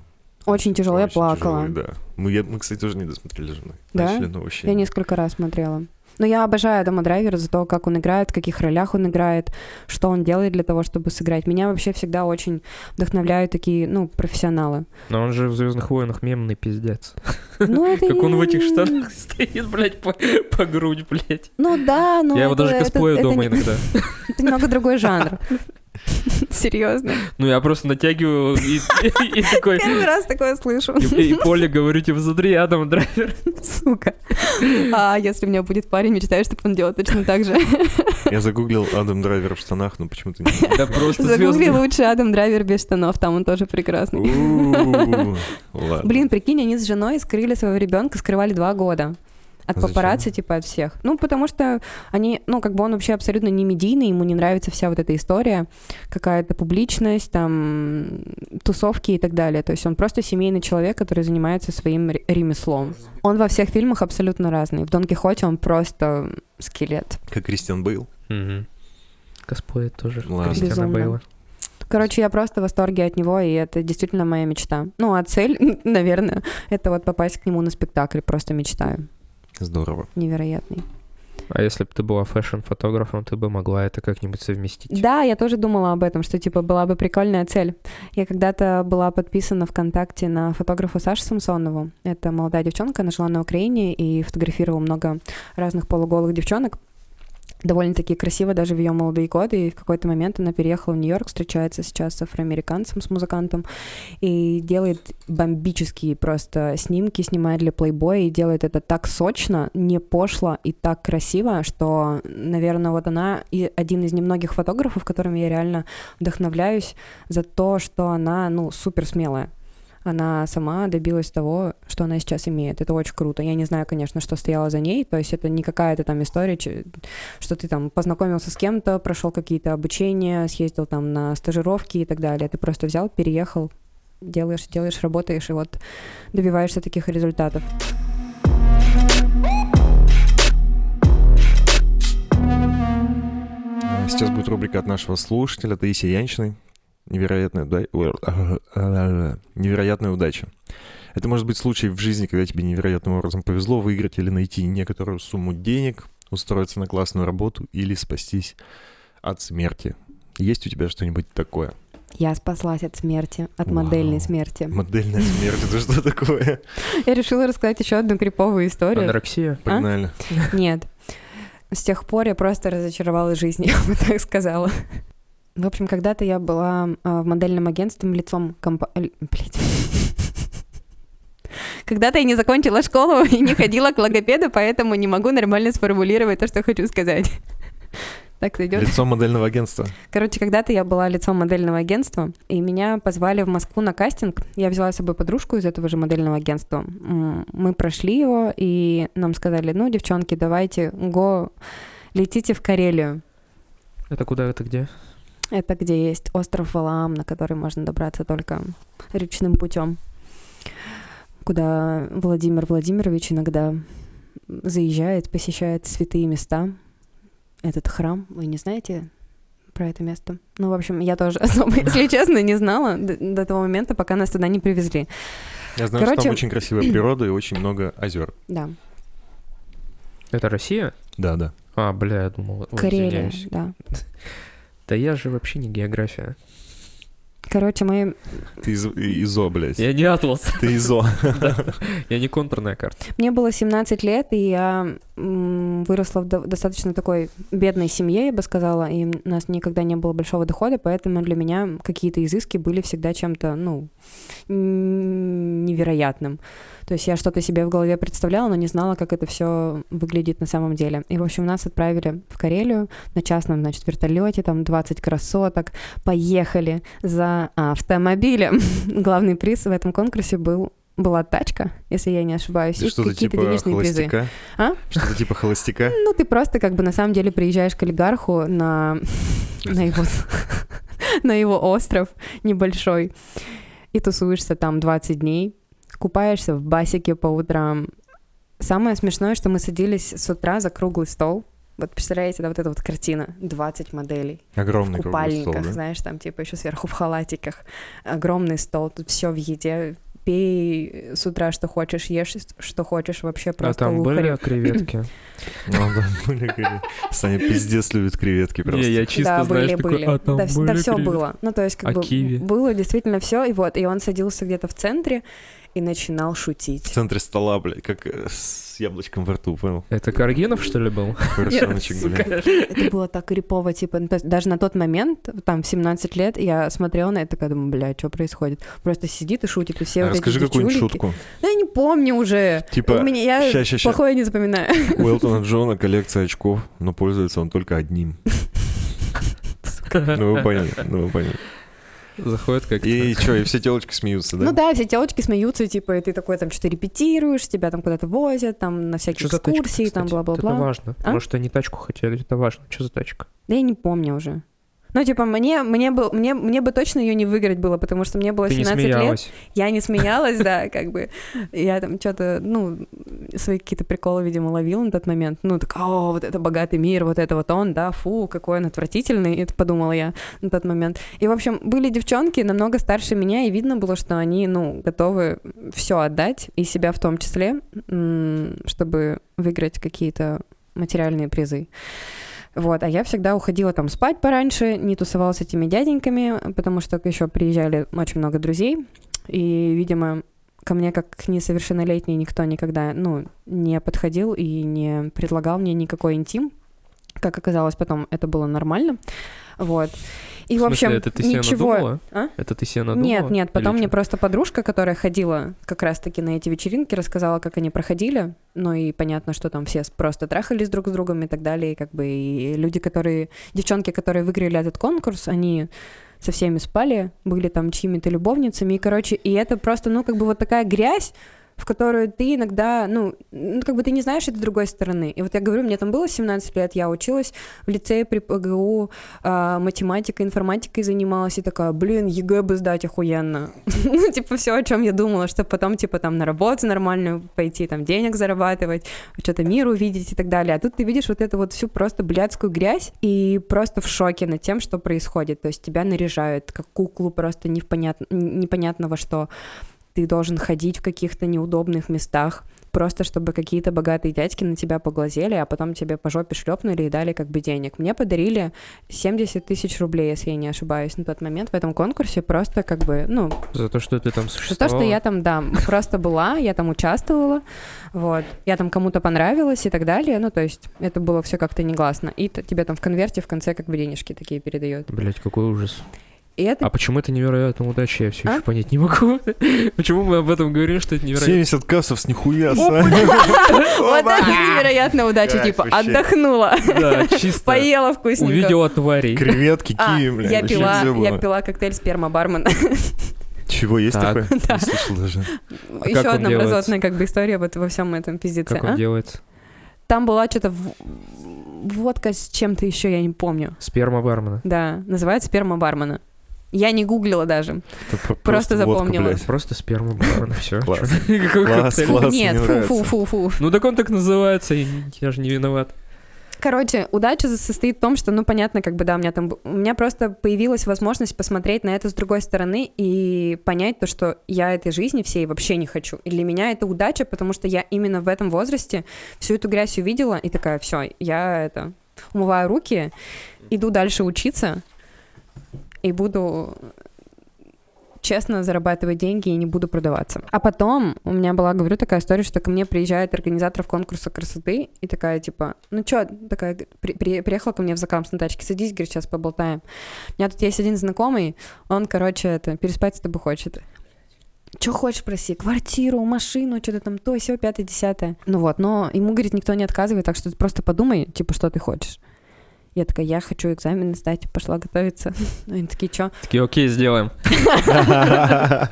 Очень тяжело, я Очень плакала. тяжелый, да. Мы, я- мы, кстати, тоже не досмотрели с женой. Да? Начали, но вообще... Я несколько раз смотрела. Но я обожаю Адама Драйвера за то, как он играет, в каких ролях он играет, что он делает для того, чтобы сыграть. Меня вообще всегда очень вдохновляют такие, ну, профессионалы. Но он же в Звездных войнах мемный пиздец. Ну, это Как он в этих штанах стоит, блядь, по, по грудь, блядь. Ну да, но Я его это- даже это- косплею это дома иногда. Это немного другой жанр. Серьезно. Ну, я просто натягиваю и, и- и такой... Первый раз такое слышу. И, и Поле говорю, типа, смотри, Адам Драйвер. Сука. А если у меня будет парень, мечтаю, чтобы он делал точно так же. Я загуглил Адам Драйвер в штанах, но почему-то не... Да просто Загугли лучше Адам Драйвер без штанов, там он тоже прекрасный. Блин, прикинь, они с женой скрыли своего ребенка, скрывали два года. От Зачем? папарацци, типа, от всех. Ну, потому что они, ну, как бы он вообще абсолютно не медийный, ему не нравится вся вот эта история, какая-то публичность, там, тусовки и так далее. То есть он просто семейный человек, который занимается своим ре- ремеслом. Он во всех фильмах абсолютно разный. В Дон Кихоте он просто скелет. Как Кристиан Бейл. Косплеит тоже. Ладно. Кристиана. Бейла. Короче, я просто в восторге от него, и это действительно моя мечта. Ну, а цель, наверное, это вот попасть к нему на спектакль. Просто мечтаю. Здорово. Невероятный. А если бы ты была фэшн-фотографом, ты бы могла это как-нибудь совместить. Да, я тоже думала об этом, что типа была бы прикольная цель. Я когда-то была подписана ВКонтакте на фотографа Сашу Самсонову. Это молодая девчонка, она жила на Украине и фотографировала много разных полуголых девчонок. Довольно-таки красиво даже в ее молодые годы. И в какой-то момент она переехала в Нью-Йорк, встречается сейчас с афроамериканцем, с музыкантом, и делает бомбические просто снимки, снимает для Playboy, и делает это так сочно, не пошло и так красиво, что, наверное, вот она и один из немногих фотографов, которыми я реально вдохновляюсь за то, что она, ну, супер смелая. Она сама добилась того, что она сейчас имеет. Это очень круто. Я не знаю, конечно, что стояло за ней. То есть это не какая-то там история, что ты там познакомился с кем-то, прошел какие-то обучения, съездил там на стажировки и так далее. Ты просто взял, переехал, делаешь, делаешь, работаешь, и вот добиваешься таких результатов. Сейчас будет рубрика от нашего слушателя Таисии Янчиной. Невероятная, уда- Невероятная удача. Это может быть случай в жизни, когда тебе невероятным образом повезло выиграть или найти некоторую сумму денег, устроиться на классную работу или спастись от смерти. Есть у тебя что-нибудь такое? Я спаслась от смерти, от Вау. модельной смерти. Модельная смерть, это что такое? Я решила рассказать еще одну криповую историю. Анорексия. Погнали. Нет. С тех пор я просто разочаровалась в жизни, я бы так сказала. В общем, когда-то я была а, в модельном агентстве лицом компа... Когда-то я не закончила школу и не ходила к логопеду, поэтому не могу нормально сформулировать то, что хочу сказать. Так сойдет. Лицо модельного агентства. Короче, когда-то я была лицом модельного агентства, и меня позвали в Москву на кастинг. Я взяла с собой подружку из этого же модельного агентства. Мы прошли его, и нам сказали, ну, девчонки, давайте, го, летите в Карелию. Это куда, это где? Это где есть остров Валаам, на который можно добраться только речным путем. Куда Владимир Владимирович иногда заезжает, посещает святые места. Этот храм, вы не знаете про это место? Ну, в общем, я тоже особо, если честно, не знала до, до того момента, пока нас туда не привезли. Я знаю, что Короче- там очень красивая природа и очень много озер. Да, Это Россия? Да, да. А, бля, я думал... Карелия, извиняюсь. да. Да я же вообще не география. Короче, мы... Ты из, ИЗО, блядь. Я не атлас. Ты ИЗО. Я не контурная карта. Мне было 17 лет, и я выросла в до- достаточно такой бедной семье, я бы сказала, и у нас никогда не было большого дохода, поэтому для меня какие-то изыски были всегда чем-то, ну, невероятным. То есть я что-то себе в голове представляла, но не знала, как это все выглядит на самом деле. И, в общем, нас отправили в Карелию на частном, значит, вертолете, там 20 красоток, поехали за автомобилем. Главный приз в этом конкурсе был была тачка, если я не ошибаюсь, и какие-то типа денежные призы. холостяка? А? Что-то типа холостяка? Ну, ты просто как бы на самом деле приезжаешь к олигарху на, на, его, на его остров небольшой и тусуешься там 20 дней, купаешься в басике по утрам. Самое смешное, что мы садились с утра за круглый стол. Вот представляете, да, вот эта вот картина, 20 моделей Огромный в купальниках, стол, да? знаешь, там типа еще сверху в халатиках, огромный стол, тут все в еде, пей с утра, что хочешь, ешь, что хочешь, вообще А просто там лухарь. были креветки? Ну, были креветки. Саня пиздец любит креветки просто. Не, я чисто, да, знаешь, были, такой, были. а там да, все было. Ну, то есть, как А бы киви? было действительно все, и вот, и он садился где-то в центре и начинал В шутить. центре стола, блядь, как э, с яблочком во рту, понял? Это Каргинов, что ли, был? Это было так крипово, типа, ну, даже на тот момент, там, в 17 лет, я смотрела на это, такая думаю, бля, что происходит? Просто сидит и шутит, и все А вот Расскажи какую-нибудь шутку. Ну, я не помню уже. Типа, У меня, я ща, ща, ща. плохое не запоминаю. У Элтона Джона коллекция очков, но пользуется он только одним. Ну вы поняли, ну вы поняли. Заходит как И что, и все телочки смеются, Ну да? да, все телочки смеются, типа, и ты такой там что-то репетируешь, тебя там куда-то возят, там на всякие Что тачка, экскурсии, там бла-бла-бла. Это важно. А? Может, они тачку хотели, это важно. Что за тачка? Да я не помню уже. Ну, типа, мне, мне, был, мне, мне бы точно ее не выиграть было, потому что мне было Ты не 17 лет. Я не смеялась, да, как бы. Я там что-то, ну, свои какие-то приколы, видимо, ловила на тот момент. Ну, так, о, вот это богатый мир, вот это вот он, да, фу, какой он отвратительный, это подумала я на тот момент. И, в общем, были девчонки намного старше меня, и видно было, что они, ну, готовы все отдать, и себя в том числе, чтобы выиграть какие-то материальные призы. Вот, а я всегда уходила там спать пораньше, не тусовалась с этими дяденьками, потому что еще приезжали очень много друзей, и, видимо, ко мне как к несовершеннолетней никто никогда, ну, не подходил и не предлагал мне никакой интим. Как оказалось, потом это было нормально. Вот. И, в, смысле, общем, это ты себе ничего... надумала? А? Это ты себе надумала? Нет, нет, потом Или мне чё? просто подружка, которая ходила как раз-таки на эти вечеринки, рассказала, как они проходили. Ну и понятно, что там все просто трахались друг с другом и так далее. И как бы и люди, которые... Девчонки, которые выиграли этот конкурс, они со всеми спали, были там чьими-то любовницами. И, короче, и это просто, ну, как бы вот такая грязь, в которую ты иногда, ну, ну, как бы ты не знаешь это с другой стороны. И вот я говорю, мне там было 17 лет, я училась в лицее при ПГУ, а, математикой, информатикой занималась, и такая, блин, ЕГЭ бы сдать охуенно. Ну, типа, все, о чем я думала, что потом, типа, там, на работу нормальную пойти, там, денег зарабатывать, что-то мир увидеть и так далее. А тут ты видишь вот эту вот всю просто блядскую грязь и просто в шоке над тем, что происходит. То есть тебя наряжают как куклу просто непонятно, непонятно во что. Ты должен ходить в каких-то неудобных местах, просто чтобы какие-то богатые дядьки на тебя поглазели, а потом тебе по жопе шлепнули и дали как бы денег. Мне подарили 70 тысяч рублей, если я не ошибаюсь, на тот момент в этом конкурсе, просто как бы, ну, За то, что ты там за то, существовала? что я там, да, просто была, я там участвовала, вот, я там кому-то понравилась и так далее, ну, то есть это было все как-то негласно. И тебе там в конверте в конце как бы денежки такие передают. Блять, какой ужас. И это А почему это невероятная удача, я все А? еще понять не могу. Почему мы об этом говорим, что это невероятно? 70 кассов с нихуя, вот это невероятная удача, типа, отдохнула, Да, чисто поела вкусненько. увидела тварей. Креветки, А, киви, я пила, я пила коктейль сперма бармена. Чего, есть Так. такое? Да. Не слышал даже. А Еще одна мразотная как бы история вот во всем этом пиздеце. Как а? он делается? Там была что-то водка с чем-то еще, я не помню. Сперма бармена. Да, называется сперма бармена. Я не гуглила даже. Просто водка, запомнила. блядь. Просто сперма бармена, все. Класс. Класс, класс, Нет, фу, фу, фу, фу. Ну так он так называется, и я же не виноват. Короче, удача состоит в том, что, ну, понятно, как бы, да, у меня там... У меня просто появилась возможность посмотреть на это с другой стороны и понять то, что я этой жизни всей вообще не хочу. И для меня это удача, потому что я именно в этом возрасте всю эту грязь увидела и такая, все, я это... Умываю руки, иду дальше учиться и буду честно зарабатывать деньги и не буду продаваться. А потом у меня была, говорю, такая история, что ко мне приезжает организатор конкурса красоты и такая, типа, ну чё, такая, при, при- приехала ко мне в закамс на тачке, садись, говорит, сейчас поболтаем. У меня тут есть один знакомый, он, короче, это, переспать с тобой хочет. Что хочешь проси? Квартиру, машину, что-то там, то, все, пятое, десятое. Ну вот, но ему, говорит, никто не отказывает, так что ты просто подумай, типа, что ты хочешь. Я такая, я хочу экзамены сдать, пошла готовиться. Они такие, что? Такие, окей, сделаем.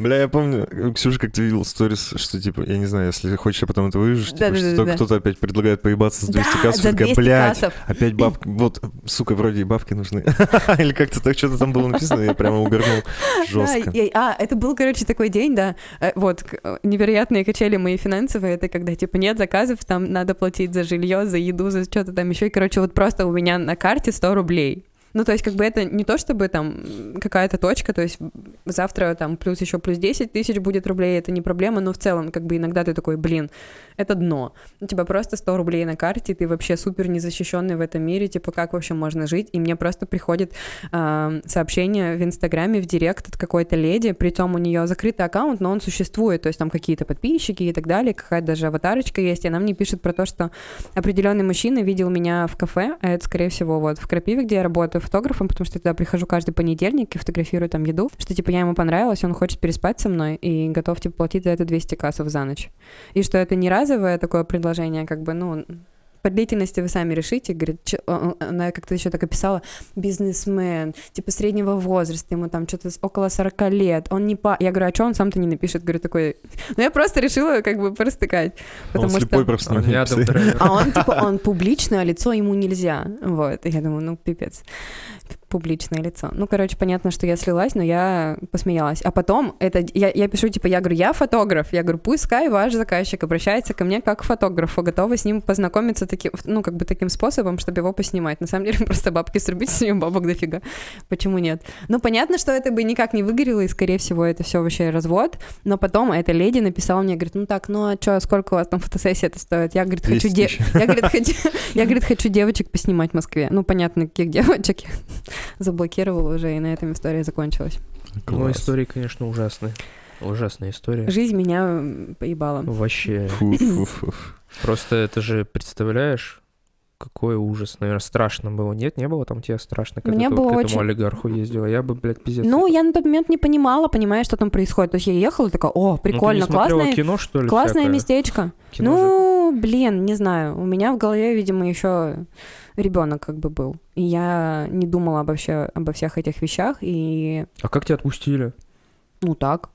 Бля, я помню, Ксюша, как ты видел сторис, что типа, я не знаю, если хочешь, я потом это вырежу, типа, Да-да-да-да. что кто-то опять предлагает поебаться за 200 кассов, за такая, 200 блядь, кассов. опять бабки, вот, сука, вроде и бабки нужны. Или как-то так что-то там было написано, я прямо угорнул жестко. Да, а, это был, короче, такой день, да, э, вот, э, невероятные качели мои финансовые, это когда, типа, нет заказов, там надо платить за жилье, за еду, за что-то там еще, и, короче, вот просто у меня на карте 100 рублей. Ну, то есть, как бы это не то, чтобы там какая-то точка, то есть завтра там плюс еще плюс 10 тысяч будет рублей, это не проблема, но в целом, как бы иногда ты такой, блин, это дно. У тебя просто 100 рублей на карте, ты вообще супер незащищенный в этом мире, типа, как вообще можно жить? И мне просто приходит а, сообщение в Инстаграме, в Директ от какой-то леди, притом у нее закрытый аккаунт, но он существует, то есть там какие-то подписчики и так далее, какая-то даже аватарочка есть, и она мне пишет про то, что определенный мужчина видел меня в кафе, а это, скорее всего, вот в Крапиве, где я работаю фотографом, потому что я туда прихожу каждый понедельник и фотографирую там еду, что, типа, я ему понравилась, он хочет переспать со мной и готов, типа, платить за это 200 кассов за ночь. И что это не разовое такое предложение, как бы, ну, по длительности вы сами решите, говорит, о- она как-то еще так описала, бизнесмен, типа среднего возраста, ему там что-то около 40 лет, он не па... Я говорю, а что он сам-то не напишет? Говорю, такой... Ну, я просто решила как бы простыкать, Он потому слепой что... просто. Он рядом. А он, типа, он публичный, а лицо ему нельзя. Вот. И я думаю, ну, пипец. Публичное лицо. Ну, короче, понятно, что я слилась, но я посмеялась. А потом, это я, я пишу, типа, я говорю, я фотограф. Я говорю, пускай ваш заказчик обращается ко мне как к фотографу, готова с ним познакомиться таким, ну, как бы таким способом, чтобы его поснимать. На самом деле, просто бабки срубить, с нее бабок дофига. Почему нет? Ну, понятно, что это бы никак не выгорело, и, скорее всего, это все вообще развод. Но потом эта леди написала мне, говорит, ну так, ну а что, сколько у вас там фотосессия это стоит? Я, говорит, хочу 200 де... я, говорит, хочу... я, говорит, хочу девочек поснимать в Москве. Ну, понятно, каких девочек я заблокировала уже, и на этом история закончилась. Ну, Класс. истории, конечно, ужасные. Ужасная история. Жизнь меня поебала. Вообще. Фу, фу, фу. Просто это же, представляешь, какой ужас. Наверное, страшно было. Нет, не было там тебе страшно, когда Мне ты было вот к очень- этому олигарху ездила. Я бы, блядь, пиздец. Ну, я на тот момент не понимала, понимаешь, что там происходит. То есть я ехала и такая, о, Ну, прикольно, смотрела классное, кино, что ли? классное всякое? местечко. Кино же. ну, блин, не знаю. У меня в голове, видимо, еще ребенок как бы был. И я не думала обо, вообще, обо всех этих вещах. И, А как тебя отпустили? ну, так.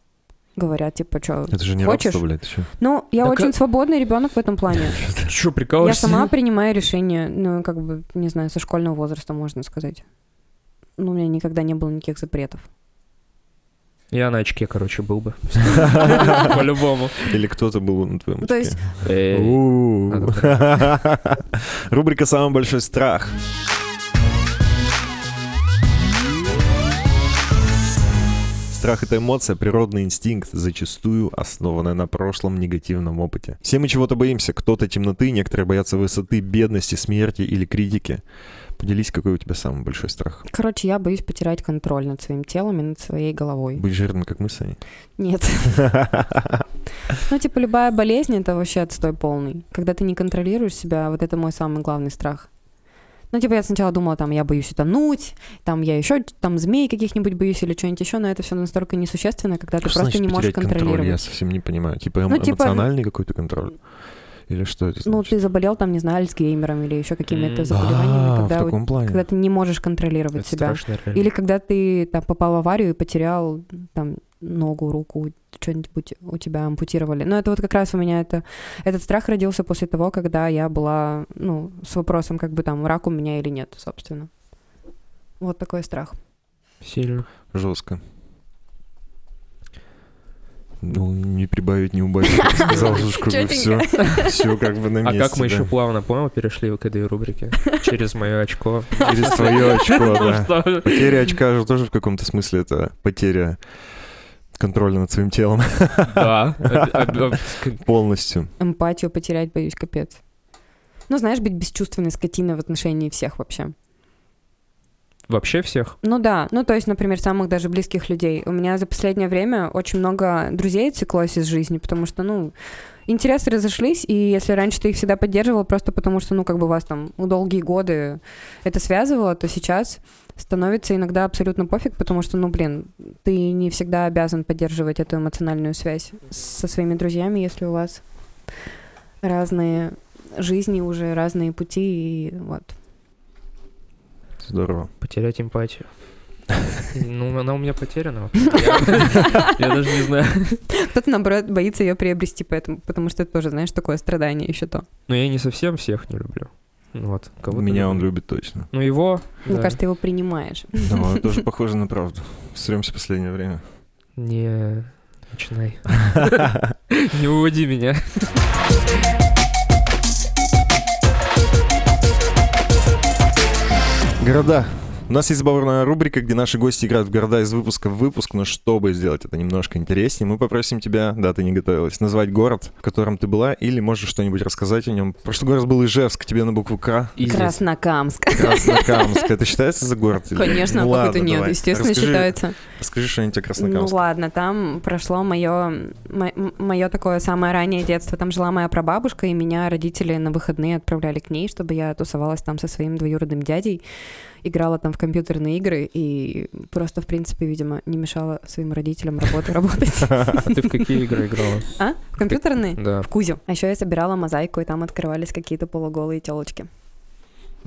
Говорят, типа, что... Это же не Хочешь? рабство, блядь, чё? Ну, я Так очень а- свободный ребенок в этом плане. Ты что, Я прикалываешься? сама принимаю решения, ну, как бы, не знаю, со школьного возраста, можно сказать. Ну, у меня никогда не было никаких запретов. Я на очке, короче, был бы. По-любому. Или кто-то был на твоем Ну, то очке? есть- Рубрика «Самый большой страх». Страх — это эмоция, природный инстинкт, зачастую основанная на прошлом негативном опыте. Все мы чего-то боимся. Кто-то темноты, некоторые боятся высоты, бедности, смерти или критики. Поделись, какой у тебя самый большой страх? Короче, я боюсь потерять контроль над своим телом и над своей головой. Быть жирным, как мы с? Нет. Ну, типа, любая болезнь — это вообще отстой полный. Когда ты не контролируешь себя, вот это мой самый главный страх. Ну, типа, я сначала думала, там, я боюсь утонуть, там, я еще, там, змей каких-нибудь боюсь или что-нибудь еще, но это все настолько несущественно, когда ты Что просто значит не можешь контроль? Я контролировать. совсем не понимаю. Типа эмо- Ну, типа- эмоциональный какой-то контроль? Или что это Ну, значит? ты заболел, там, не знаю, альцгеймером или еще какими-то М. заболеваниями, А, в когда, у- таком плане. когда ты не можешь контролировать Это себя. страшно, реально. Или когда ты там попал в аварию и потерял там ногу, руку, что-нибудь у тебя ампутировали. Но это вот как раз у меня это... Этот страх родился после того, когда я была, ну, с вопросом, как бы там, рак у меня или нет, собственно. Вот такой страх. Сильно. Жестко. Ну, не прибавить, не убавить, сказал, как бы все, все как бы на А месте. как мы да. еще плавно, понял, перешли к этой рубрике? Через мое очко. Через твое очко, да. Что? Потеря очка же тоже в каком-то смысле это потеря контроля над своим телом Да. А- а- а- полностью. Эмпатию потерять боюсь, капец. Ну, знаешь, быть бесчувственной скотиной в отношении всех вообще. Вообще всех? Ну да, ну то есть, например, самых даже близких людей. У меня за последнее время очень много друзей отсеклось из жизни, потому что, ну, интересы разошлись, и если раньше ты их всегда поддерживал просто потому, что, ну, как бы вас там долгие годы это связывало, то сейчас становится иногда абсолютно пофиг, потому что, ну, блин, ты не всегда обязан поддерживать эту эмоциональную связь со своими друзьями, если у вас разные жизни уже, разные пути, и вот. Здорово. Потерять эмпатию. Ну, она у меня потеряна. Я даже не знаю. Кто-то, наоборот, боится ее приобрести, поэтому, потому что это тоже, знаешь, такое страдание еще то. Но я не совсем всех не люблю. Ну Вот, кого-то Меня он любит точно. Ну, его... Мне кажется, ты его принимаешь. Это тоже похоже на правду. Сремся в последнее время. Не начинай. Не уводи меня. Города. У нас есть забавная рубрика, где наши гости играют в города из выпуска в выпуск, но чтобы сделать это немножко интереснее, мы попросим тебя, да, ты не готовилась, назвать город, в котором ты была, или можешь что-нибудь рассказать о нем. Прошлый город был Ижевск, тебе на букву К. Изи. Краснокамск. Краснокамск. Это считается за город? или- Конечно, ну, как ладно, это нет? давай. Естественно, Расскажи- считается. Расскажи что-нибудь о Ну Краснокамске. ладно, там прошло мое, мое такое самое раннее детство. Там жила моя прабабушка, и меня родители на выходные отправляли к ней, чтобы я тусовалась там со своим двоюродным дядей, играла там в компьютерные игры и просто, в принципе, видимо, не мешала своим родителям работу работать. А ты в какие игры играла? А? В компьютерные? Да. В Кузю. А еще я собирала мозаику, и там открывались какие-то полуголые телочки.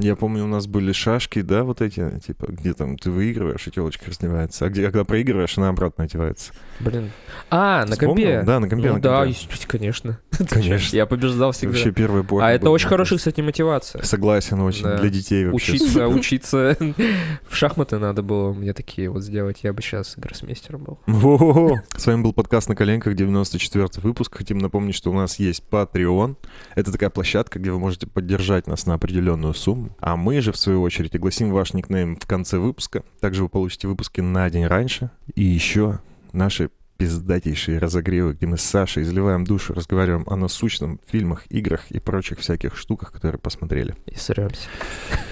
Я помню, у нас были шашки, да, вот эти, типа, где там ты выигрываешь, и телочка раздевается, а где, когда проигрываешь, она обратно одевается. Блин. А, на Вспомнил? компе? Да, на компе, Ну на да, компе. конечно. Конечно. Я побеждал всегда. Вообще первая эпоха А это очень хорошая, кстати, мотивация. Согласен очень, Да. для детей вообще. Учиться, учиться. В шахматы надо было мне такие вот сделать. Я бы сейчас гроссмейстером был. Во-во-во. С вами был подкаст «На коленках», 94 выпуск. Хотим напомнить, что у нас есть Patreon. Это такая площадка, где вы можете поддержать нас на определенную сумму. А мы же, в свою очередь, огласим ваш никнейм в конце выпуска. Также вы получите выпуски на день раньше. И еще наши пиздатейшие разогревы, где мы с Сашей изливаем душу, разговариваем о насущном, фильмах, играх и прочих всяких штуках, которые посмотрели. И сремся.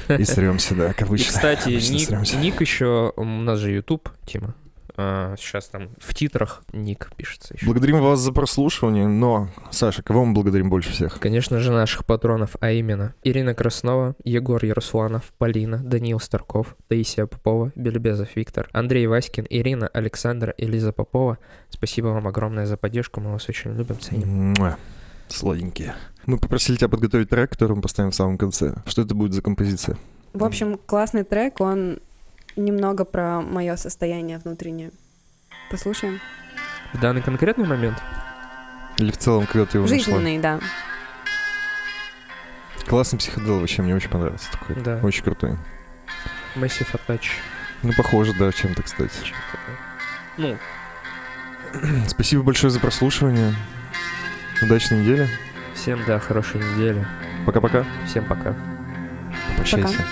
И сремся, да, как И, обычно. кстати, Обычно ник, ник еще... У нас же YouTube, Тима. А, сейчас там в титрах ник пишется еще. Благодарим вас за прослушивание, но, Саша, кого мы благодарим больше всех? Конечно же, наших патронов, а именно Ирина Краснова, Егор Ярусланов, Полина, Даниил Старков, Таисия Попова, Бельбезов Виктор, Андрей Васькин, Ирина, Александра и Лиза Попова. Спасибо вам огромное за поддержку, мы вас очень любим, ценим. Муа. Сладенькие. Мы попросили тебя подготовить трек, который мы поставим в самом конце. Что это будет за композиция? В общем, классный трек, он немного про мое состояние внутреннее. Послушаем. В данный конкретный момент Или в целом, когда ты его нашла? Жизненный, да. Классный психодел вообще, мне очень понравился такой. Да. Очень крутой. Massive Attach. Ну, похоже, да, чем-то, кстати. чем-то, да. Ну, Спасибо большое за прослушивание. Удачной недели. всем, да, хорошей недели. Пока-пока. Всем пока. Прощайся.